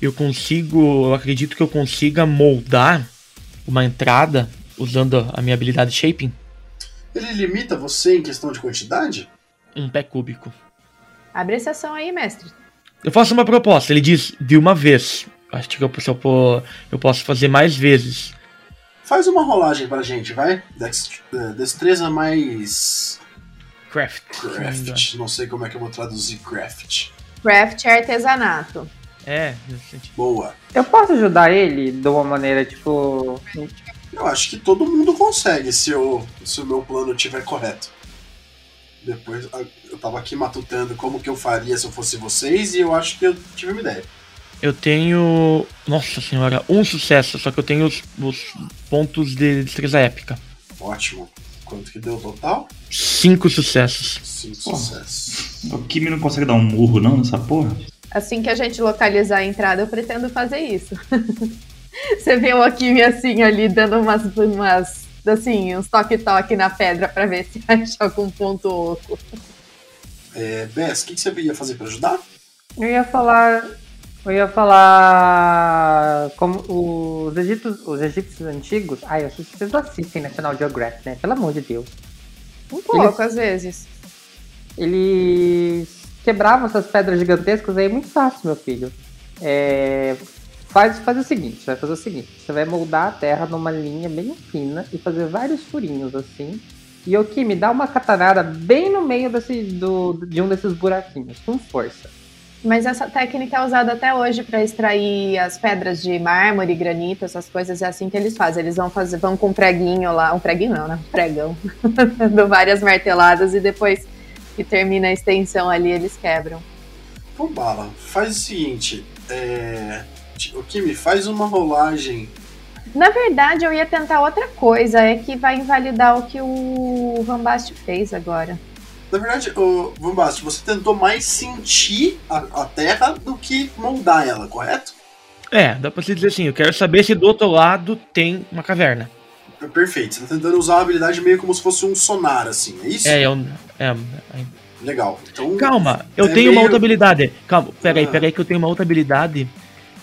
eu consigo, eu acredito que eu consiga moldar uma entrada usando a minha habilidade Shaping, Ele limita você em questão de quantidade? um pé cúbico. Abre exceção aí, mestre. Eu faço uma proposta, ele diz de uma vez. Acho que eu, se eu, pô- eu posso fazer mais vezes. Faz uma rolagem pra gente, vai? Eh, Destreza mais. Craft. Craft. Não sei como é que eu vou traduzir craft. Craft é artesanato. É. Boa. Eu posso ajudar ele de uma maneira, tipo. Eu acho que todo mundo consegue se, eu, se o meu plano estiver correto. Depois, eu tava aqui matutando como que eu faria se eu fosse vocês e eu acho que eu tive uma ideia. Eu tenho. Nossa senhora, um sucesso, só que eu tenho os, os pontos de destreza épica. Ótimo. Quanto que deu o total? Cinco sucessos. Cinco sucessos. O Kimi não consegue dar um murro não nessa porra? Assim que a gente localizar a entrada, eu pretendo fazer isso. Você vê o Akimi assim ali, dando umas, umas assim, uns toque-toque na pedra pra ver se acha algum ponto oco. É, Bess, o que, que você ia fazer pra ajudar? Eu ia falar. Eu ia falar. Como os, egípcios, os egípcios antigos. Ai, eu- vocês não assistem National Geographic, né? Pelo amor de Deus. Um pouco, às vezes. Eles quebravam essas pedras gigantescas aí muito fácil, meu filho. É, faz, faz o seguinte, você vai fazer o seguinte, você vai moldar a terra numa linha bem fina e fazer vários furinhos assim. E o que me dá uma catanada bem no meio desse, do, de um desses buraquinhos, com força. Mas essa técnica é usada até hoje para extrair as pedras de mármore, granito, essas coisas. É assim que eles fazem. Eles vão fazer, vão com um preguinho lá, um preguinho não, né? Um pregão, dão várias marteladas e depois que termina a extensão ali eles quebram. Pô, Bala, faz o seguinte. É... O Kimi, faz uma rolagem. Na verdade, eu ia tentar outra coisa, é que vai invalidar o que o Van Bast fez agora. Na verdade, o Vambast, você tentou mais sentir a, a terra do que moldar ela, correto? É, dá pra se dizer assim, eu quero saber se do outro lado tem uma caverna. Perfeito. Você tá tentando usar uma habilidade meio como se fosse um sonar, assim, é isso? É, eu. É, é- Legal. Então, calma, eu é tenho uma meio- outra habilidade. Calma, peraí, Ah. peraí, que eu tenho uma outra habilidade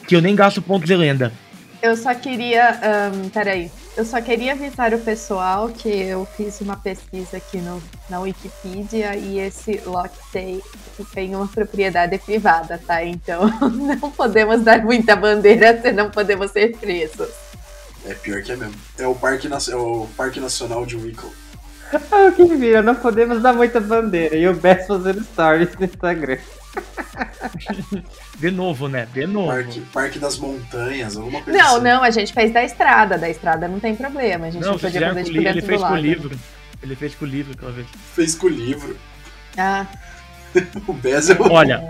que eu nem gasto pontos de lenda. Eu só queria. ahn, peraí. Eu só queria avisar o pessoal que eu fiz uma pesquisa aqui no, na Wikipedia e esse Lockday tem uma propriedade privada, tá? Então não podemos dar muita bandeira, senão podemos ser presos. É pior que é mesmo. É o Parque, é o Parque Nacional de Wickle. Ah, o que vira, não podemos dar muita bandeira. E o Bess fazendo stories no Instagram. De novo, né? De novo. Parque, Parque das Montanhas, alguma coisa Não, assim. não, a gente fez da estrada. Da estrada não tem problema. A gente Não, não, podia fazer tipo ele fez com o livro. Ele fez com o livro aquela vez. Fez com o livro. Ah, O Bez é o... Olha,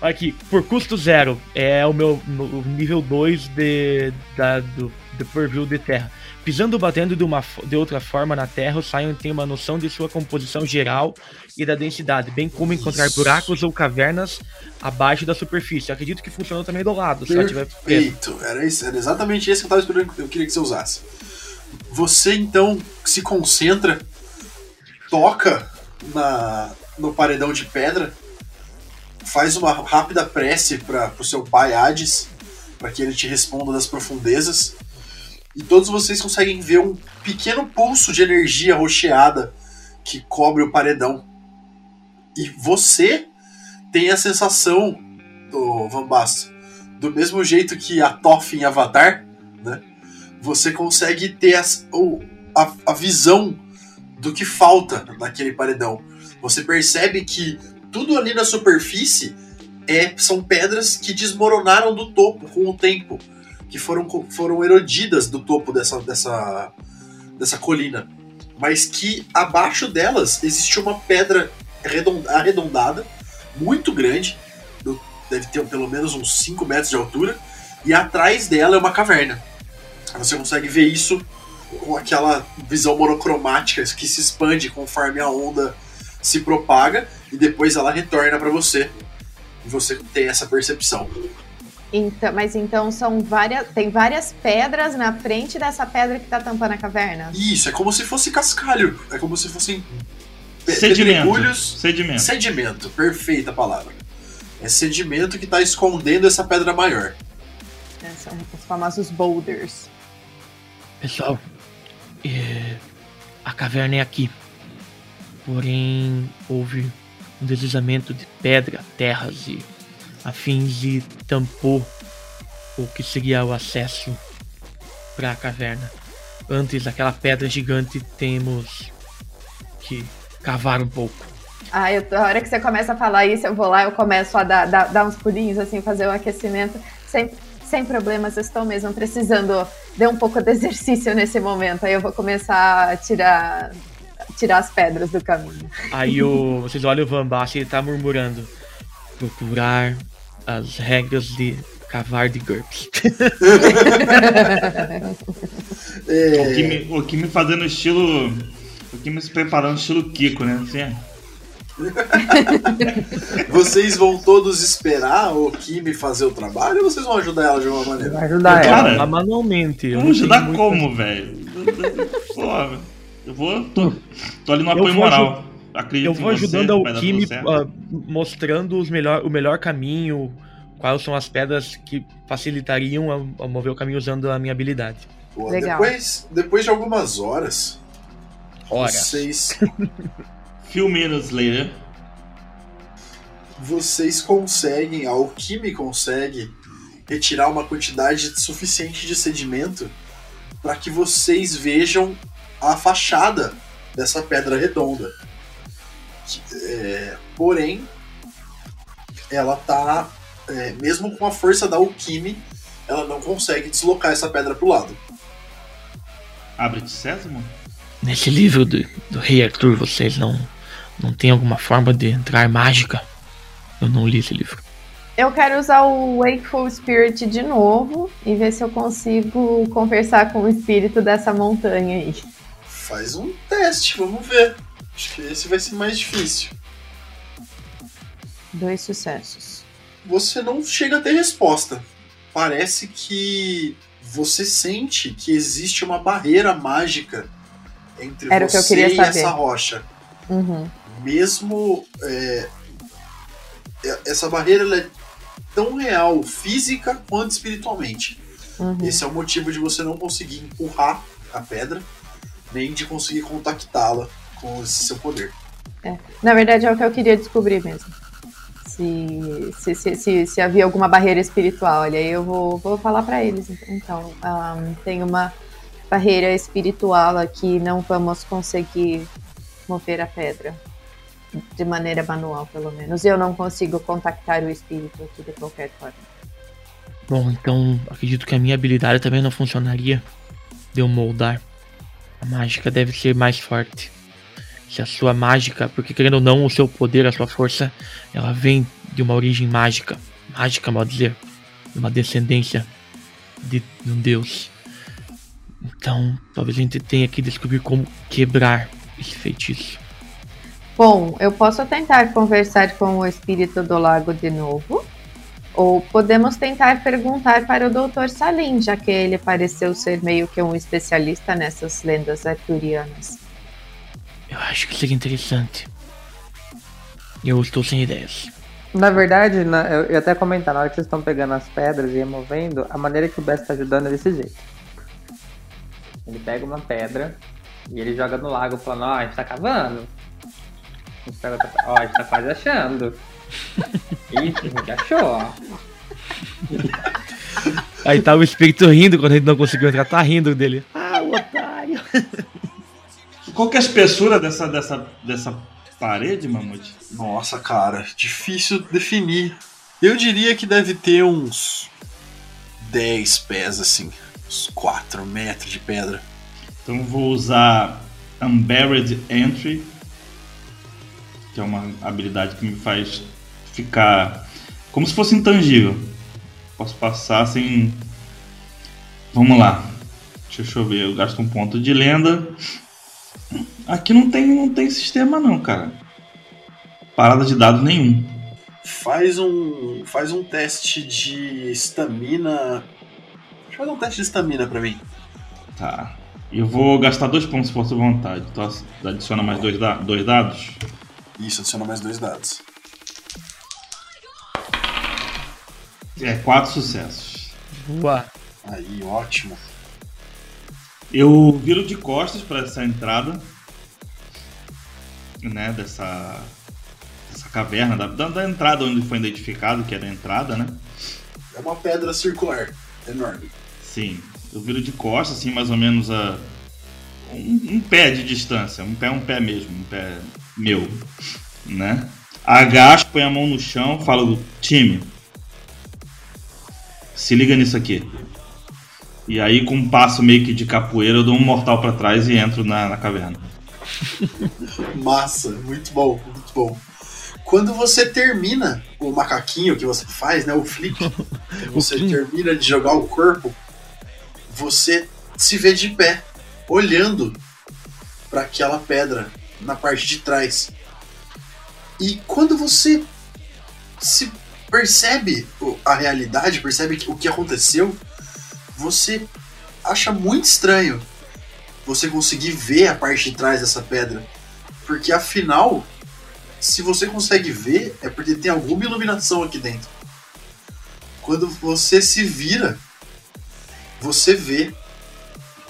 aqui, por custo zero, é o meu o nível 2 de, da, do, do Purview de terra. Pisando ou batendo de, uma, de outra forma na terra, o Sion tem uma noção de sua composição geral e da densidade, bem como encontrar Isso. buracos ou cavernas abaixo da superfície. Acredito que funcionou também do lado, se ela tiver. Perfeito. Era, isso, era exatamente isso que eu tava esperando que eu queria que você usasse. Você então se concentra, toca na, no paredão de pedra, faz uma rápida prece para o seu pai Hades, para que ele te responda das profundezas. E todos vocês conseguem ver um pequeno pulso de energia rocheada que cobre o paredão. E você tem a sensação, do Van Basten, do mesmo jeito que a Toph em Avatar, né? Você consegue ter as- o- a, a visão do que falta naquele paredão. Você percebe que tudo ali na superfície é, são pedras que desmoronaram do topo com o tempo, que foram, foram erodidas do topo dessa, dessa, dessa colina. Mas que abaixo delas existe uma pedra redon- arredondada, muito grande, deve ter pelo menos uns 5 metros de altura, e atrás dela é uma caverna. Você consegue ver isso com aquela visão monocromática que se expande conforme a onda se propaga e depois ela retorna para você. E você tem essa percepção. Então, mas então são várias. Tem várias pedras na frente dessa pedra que tá tampando a caverna. Isso, é como se fosse cascalho. É como se fossem Sedimento. Sedimento. Sedimento, perfeita palavra. É sedimento que está escondendo essa pedra maior. né? São os famosos boulders. Pessoal, é, a caverna é aqui. Porém, houve um deslizamento de pedra, terras e afins e tampou o que seria o acesso para a caverna. Antes daquela pedra gigante, temos que cavar um pouco. Ah, eu, a hora que você começa a falar isso, eu vou lá, eu começo a dar, dar, dar uns pulinhos, assim, fazer um aquecimento. Sem, sem problemas, eu estou mesmo precisando de um pouco de exercício nesse momento. Aí eu vou começar a tirar, tirar as pedras do caminho. Aí o, vocês olham o Van Basten e ele tá murmurando. Procurar as regras de cavar de GURPS. É, O Kimi, o Kimi fazendo estilo. O Kimi se preparando estilo Kiko, né? Assim, é. vocês vão todos esperar o Kimi fazer o trabalho ou vocês vão ajudar ela de alguma Vai maneira? ajudar Cara, ela. Manualmente. Vamos ajudar como, velho? Porra, eu vou. Tô, tô ali no apoio moral. Acredito Eu vou em você, ajudando vai ao certo. ah, mostrando os melhor, o melhor caminho, quais são as pedras que facilitariam a, a mover o caminho usando a minha habilidade. Pô, Legal. Depois, depois de algumas horas, Ora, vocês, Few minutes later. vocês conseguem, a Alquime consegue retirar uma quantidade suficiente de sedimento para que vocês vejam a fachada dessa pedra redonda. É, porém, ela tá, é, mesmo com a força da Alquime, ela não consegue deslocar essa pedra pro lado. Abre-te sésamo? nesse livro do, do Rei Arthur, vocês não, não tem alguma forma de entrar mágica? Eu não li esse livro. Eu quero usar o Wakeful Spirit de novo e ver se eu consigo conversar com o espírito dessa montanha aí. Faz um teste, vamos ver. Acho que esse vai ser mais difícil. Dois sucessos. Você não chega a ter resposta. Parece que você sente que existe uma barreira mágica entre Era que você queria e saber. essa rocha. Uhum. Mesmo é, é- essa barreira é tão real, física quanto espiritualmente. Uhum. Esse é o motivo de você não conseguir empurrar a pedra, nem de conseguir contactá-la com esse seu poder. Na verdade, é o que eu queria descobrir mesmo. Se, se, se, se, se havia alguma barreira espiritual. Olha, aí eu vou, vou falar pra eles. Então, ahn, tem uma barreira espiritual aqui, não vamos conseguir mover a pedra. De maneira manual, pelo menos. Eu não consigo contactar o espírito aqui de qualquer forma. Bom, então acredito que a minha habilidade também não funcionaria de eu moldar. A mágica deve ser mais forte. Se a sua mágica, porque querendo ou não, o seu poder, a sua força, ela vem de uma origem mágica. Mágica, mal dizer. De uma descendência de, de um deus. Então, talvez a gente tenha que descobrir como quebrar esse feitiço. Bom, eu posso tentar conversar com o espírito do lago de novo. Ou podemos tentar perguntar para o Dr. Salim, já que ele pareceu ser meio que um especialista nessas lendas arturianas. Eu acho que seria interessante. Eu estou sem ideias. Na verdade, na- eu ia até comentar, na hora que vocês estão pegando as pedras e removendo, a maneira que o Bess tá ajudando é desse jeito. Ele pega uma pedra e ele joga no lago falando, ó, a gente tá cavando. A gente pega outra ó, a gente tá quase achando. Ih, a gente achou, ó. Aí tá o espírito rindo quando a gente não conseguiu entrar, tá rindo dele. Ah, o otário. Qual que é a espessura dessa, dessa, dessa parede, Mamute? Nossa, cara, difícil definir. Eu diria que deve ter uns 10 pés, assim. Uns 4 metros de pedra. Então eu vou usar Unburied Entry, que é uma habilidade que me faz ficar como se fosse intangível. Posso passar sem. Vamos lá. Deixa eu ver, eu gasto um ponto de lenda. Aqui não tem, não tem sistema não, cara. Parada de dados nenhum. Faz um. Faz um teste de estamina. Deixa eu fazer um teste de estamina pra mim. Tá. Eu vou gastar dois pontos de força de vontade. Então adiciona mais dois, da- dois dados. Isso, adiciona mais dois dados. É, quatro sucessos. Boa. Aí, ótimo. Eu viro de costas para essa entrada, né, dessa, dessa caverna, da, da, da entrada onde foi identificado, que era a entrada, né? É uma pedra circular, enorme. Sim, eu viro de costas, assim, mais ou menos a um, um pé de distância, um pé, um pé mesmo, um pé meu. né? Agacho, põe a mão no chão, falo, time, se liga nisso aqui. E aí, com um passo meio que de capoeira, eu dou um mortal pra trás e entro na, na caverna. Massa, muito bom, muito bom. Quando você termina o macaquinho que você faz, né, o flip, você termina de jogar o corpo, você se vê de pé, olhando para aquela pedra na parte de trás. E quando você se percebe a realidade, percebe o que aconteceu, você acha muito estranho você conseguir ver a parte de trás dessa pedra. Porque afinal, se você consegue ver, é porque tem alguma iluminação aqui dentro. Quando você se vira, você vê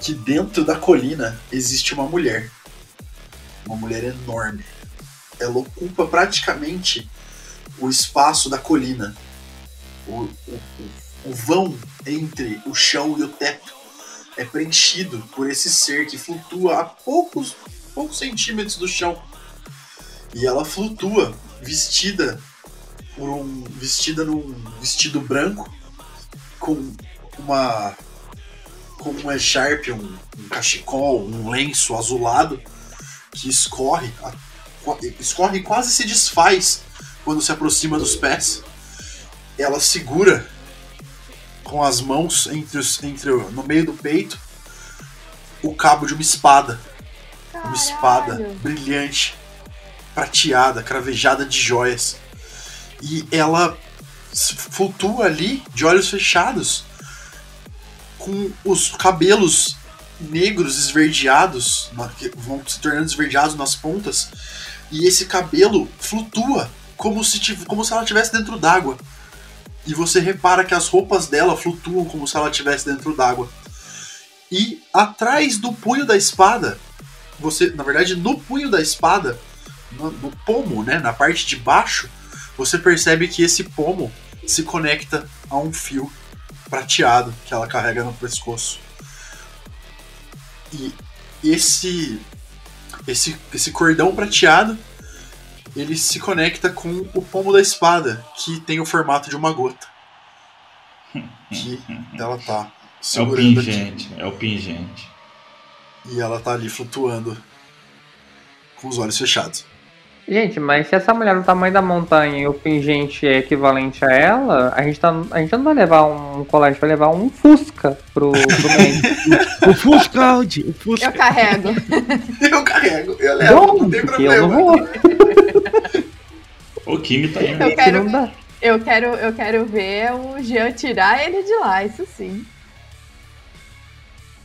que dentro da colina existe uma mulher. Uma mulher enorme. Ela ocupa praticamente o espaço da colina. O, o, o- vão entre o chão e o teto é preenchido por esse ser que flutua a poucos, poucos centímetros do chão. E ela flutua vestida por um vestida num vestido branco com uma com um echarpe, um, um cachecol, um lenço azulado que escorre escorre e quase se desfaz quando se aproxima dos pés. Ela segura com as mãos entre os, entre o- no meio do peito o cabo de uma espada. Uma espada Caralho. brilhante, prateada, cravejada de joias. E ela flutua ali de olhos fechados, com os cabelos negros esverdeados, que vão se tornando esverdeados nas pontas, e esse cabelo flutua como se, como se ela estivesse dentro d'água. E você repara que as roupas dela flutuam como se ela estivesse dentro d'água. E atrás do punho da espada, você, na verdade, no punho da espada, no, no pomo, né, na parte de baixo, você percebe que esse pomo se conecta a um fio prateado que ela carrega no pescoço. E esse esse esse cordão prateado ele se conecta com o pomo da espada, que tem o formato de uma gota. Que ela tá É o segurando aqui. pingente, é o pingente. E ela tá ali flutuando com os olhos fechados. Gente, mas se essa mulher do tamanho da montanha e o pingente é equivalente a ela, a gente, tá, a gente não vai levar um gente vai levar um Fusca pro, pro. O Fusca, Audi, o Fusca. Eu carrego. Eu carrego, eu levo, não tem Porque eu não problema. vou. O Kimi tá indo. Eu Que quero, eu quero, eu quero ver o Jean tirar ele de lá, isso sim.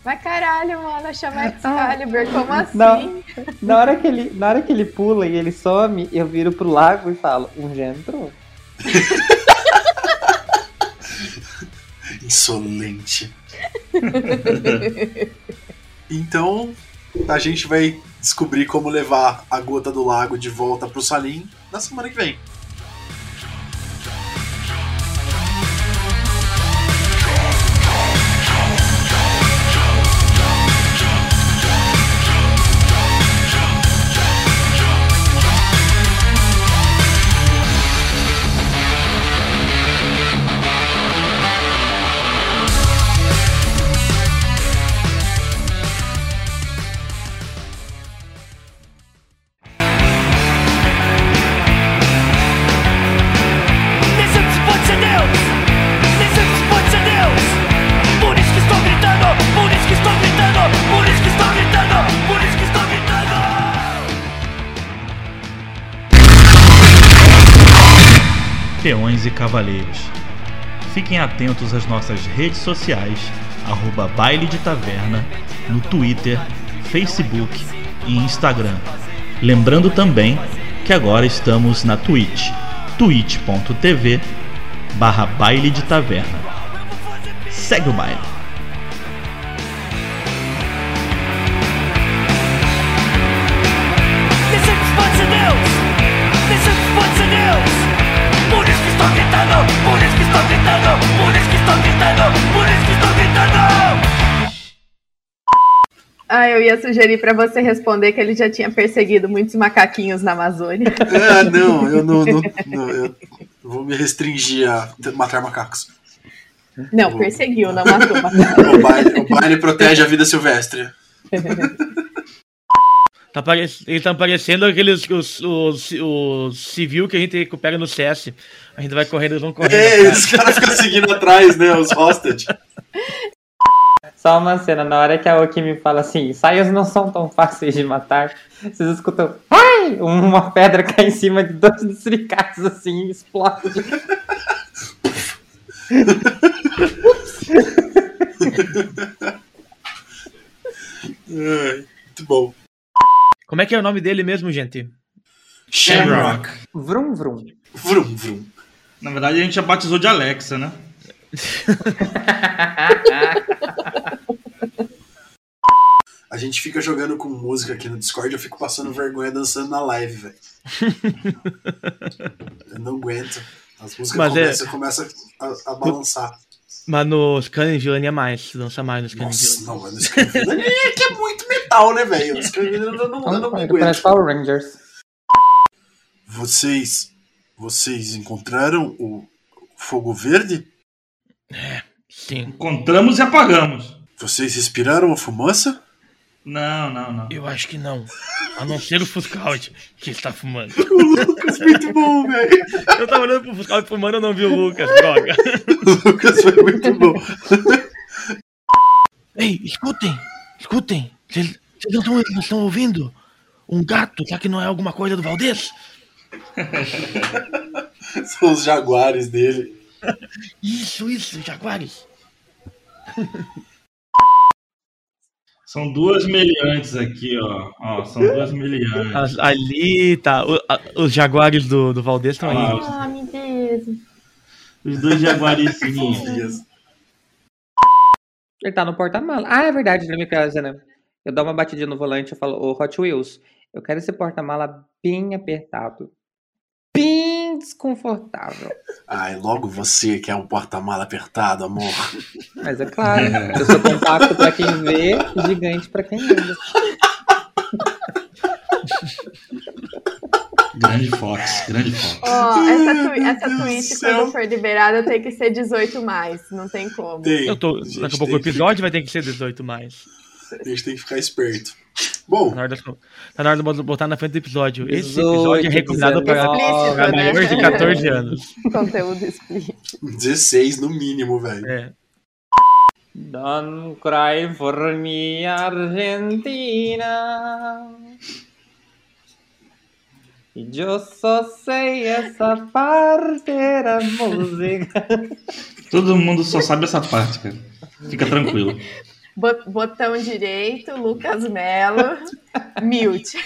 Mas caralho, mano, chamar Excalibur, como assim? Não. Na hora, que ele, na hora que ele pula e ele some, eu viro pro lago e falo, um já entrou. Insolente. Então, a gente vai descobrir como levar a gota do lago de volta pro Salim na semana que vem. Cavaleiros. Fiquem atentos às nossas redes sociais, arroba Baile de Taverna, no Twitter, Facebook e Instagram. Lembrando também que agora estamos na Twitch, twitch.tv barra Baile de Taverna. Segue o baile. Gritando, por isso que estou gritando. Ah, eu ia sugerir pra você responder que ele já tinha perseguido muitos macaquinhos na Amazônia. Ah, não, eu não, não- não, eu vou me restringir a matar macacos. Não, perseguiu, não matou. O baile, o baile protege a vida silvestre. Tá pare... Eles estão parecendo aqueles os, os, os civil que a gente recupera no CS. A gente vai correndo, eles vão correndo. É, os caras ficam seguindo atrás, né? Os hostage. Só uma cena, na hora que a Okimi fala assim, saias não são tão fáceis de matar, vocês escutam, ai! Uma pedra cai em cima de dois dos assim e explode. Ai, muito bom. Como é que é o nome dele mesmo, gente? Shamrock. Vrum, vrum. Vrum, vrum. Na verdade, a gente já batizou de Alexa, né? A gente fica jogando com música aqui no Discord, eu fico passando vergonha dançando na live, velho. Eu não aguento. As músicas Mas é- começam, começam a, a balançar. Mas no Scanning Villain é mais, dança mais no Scanning Nossa, não, mas no Scanvillain é que é muito metal, né, velho? No Scanvillain eu não, eu não Parece aguento. Power Rangers. Vocês, vocês encontraram o fogo verde? Sim. Encontramos e apagamos. Vocês respiraram a fumaça? Não, não, não. Eu acho que não. A não ser o Fuscaut que está fumando. O Lucas, muito bom, velho. Eu tava olhando pro Fuscaut fumando e não vi o Lucas, droga. O Lucas foi muito bom. Ei, escutem! Escutem! Vocês vocês não estão não estão ouvindo? Um gato, será que não é alguma coisa do Valdez? São os jaguares dele. Isso, isso, Jaguares. São duas meliantes aqui, ó. ó são duas meliantes. As- ali tá. o- a- os Jaguares do, do Valdez estão aí. Ah, Ah, meu Deus. Os dois jaguarizinhos. Ele tá no porta-mala. Ah, é verdade, lembrei que era, né? Eu dou uma batidinha no volante e falo, ô Hot Wheels, eu quero esse porta-mala bem apertado. Bem desconfortável. Ai, logo você que é um porta-mala apertado, amor. Mas é claro, eu sou compacto pra quem vê, gigante pra quem anda. Grande Fox, grande Fox. Ó, essa, twi- essa tweet, quando for liberada, tem que ser 18 mais. Não tem como. Tem. Eu tô. Daqui a pouco o tem que- episódio vai ter que ser 18 mais. A gente tem que ficar esperto. Bom, Tá na hora, das- tá na hora de botar na frente do episódio. Esse 18, episódio é recomendado para, né? maiores de 14 anos. Conteúdo explícito. 16 no mínimo, velho. É. Don't cry for me, Argentina. Eu só sei essa parte da música. Todo mundo só sabe essa parte, cara. Fica tranquilo. Bot- Botão direito, Lucas Mello, mute.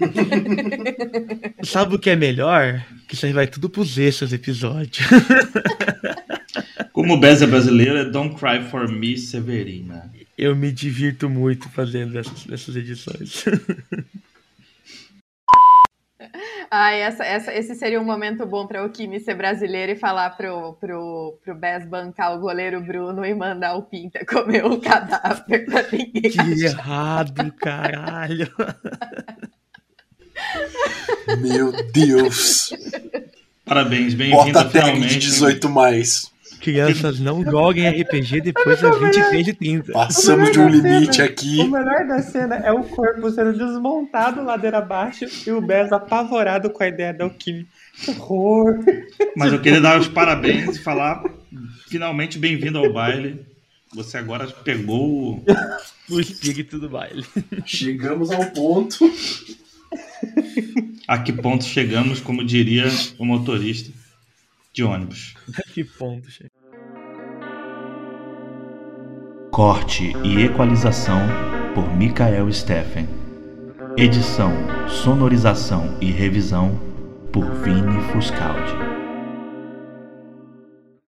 Sabe o que é melhor? Que isso aí vai tudo pros extras do episódio. Como o Bez é brasileiro, é Don't Cry For Me, Severina. Eu me divirto muito fazendo essas, essas edições. Ai, essa, essa, esse seria um momento bom para o Kimi ser brasileiro e falar pro, pro, pro Bess bancar o goleiro Bruno e mandar o Pinta comer o cadáver pra ninguém. que errado, caralho. Meu Deus. Parabéns, bem-vindo Bota a tag de finalmente. 18 mais. Crianças não joguem RPG depois das 23 e 30. Passamos de um limite aqui. O melhor da cena é o corpo sendo desmontado ladeira abaixo e o Bez apavorado com a ideia da Alquimia. Que horror! Mas eu queria dar os parabéns e falar, finalmente bem-vindo ao baile. Você agora pegou o... O espírito do baile. Chegamos ao ponto. a que ponto chegamos, como diria o motorista de ônibus. que ponto, Corte e equalização por Michael Steffen. Edição, sonorização e revisão por Vini Fuscaldi.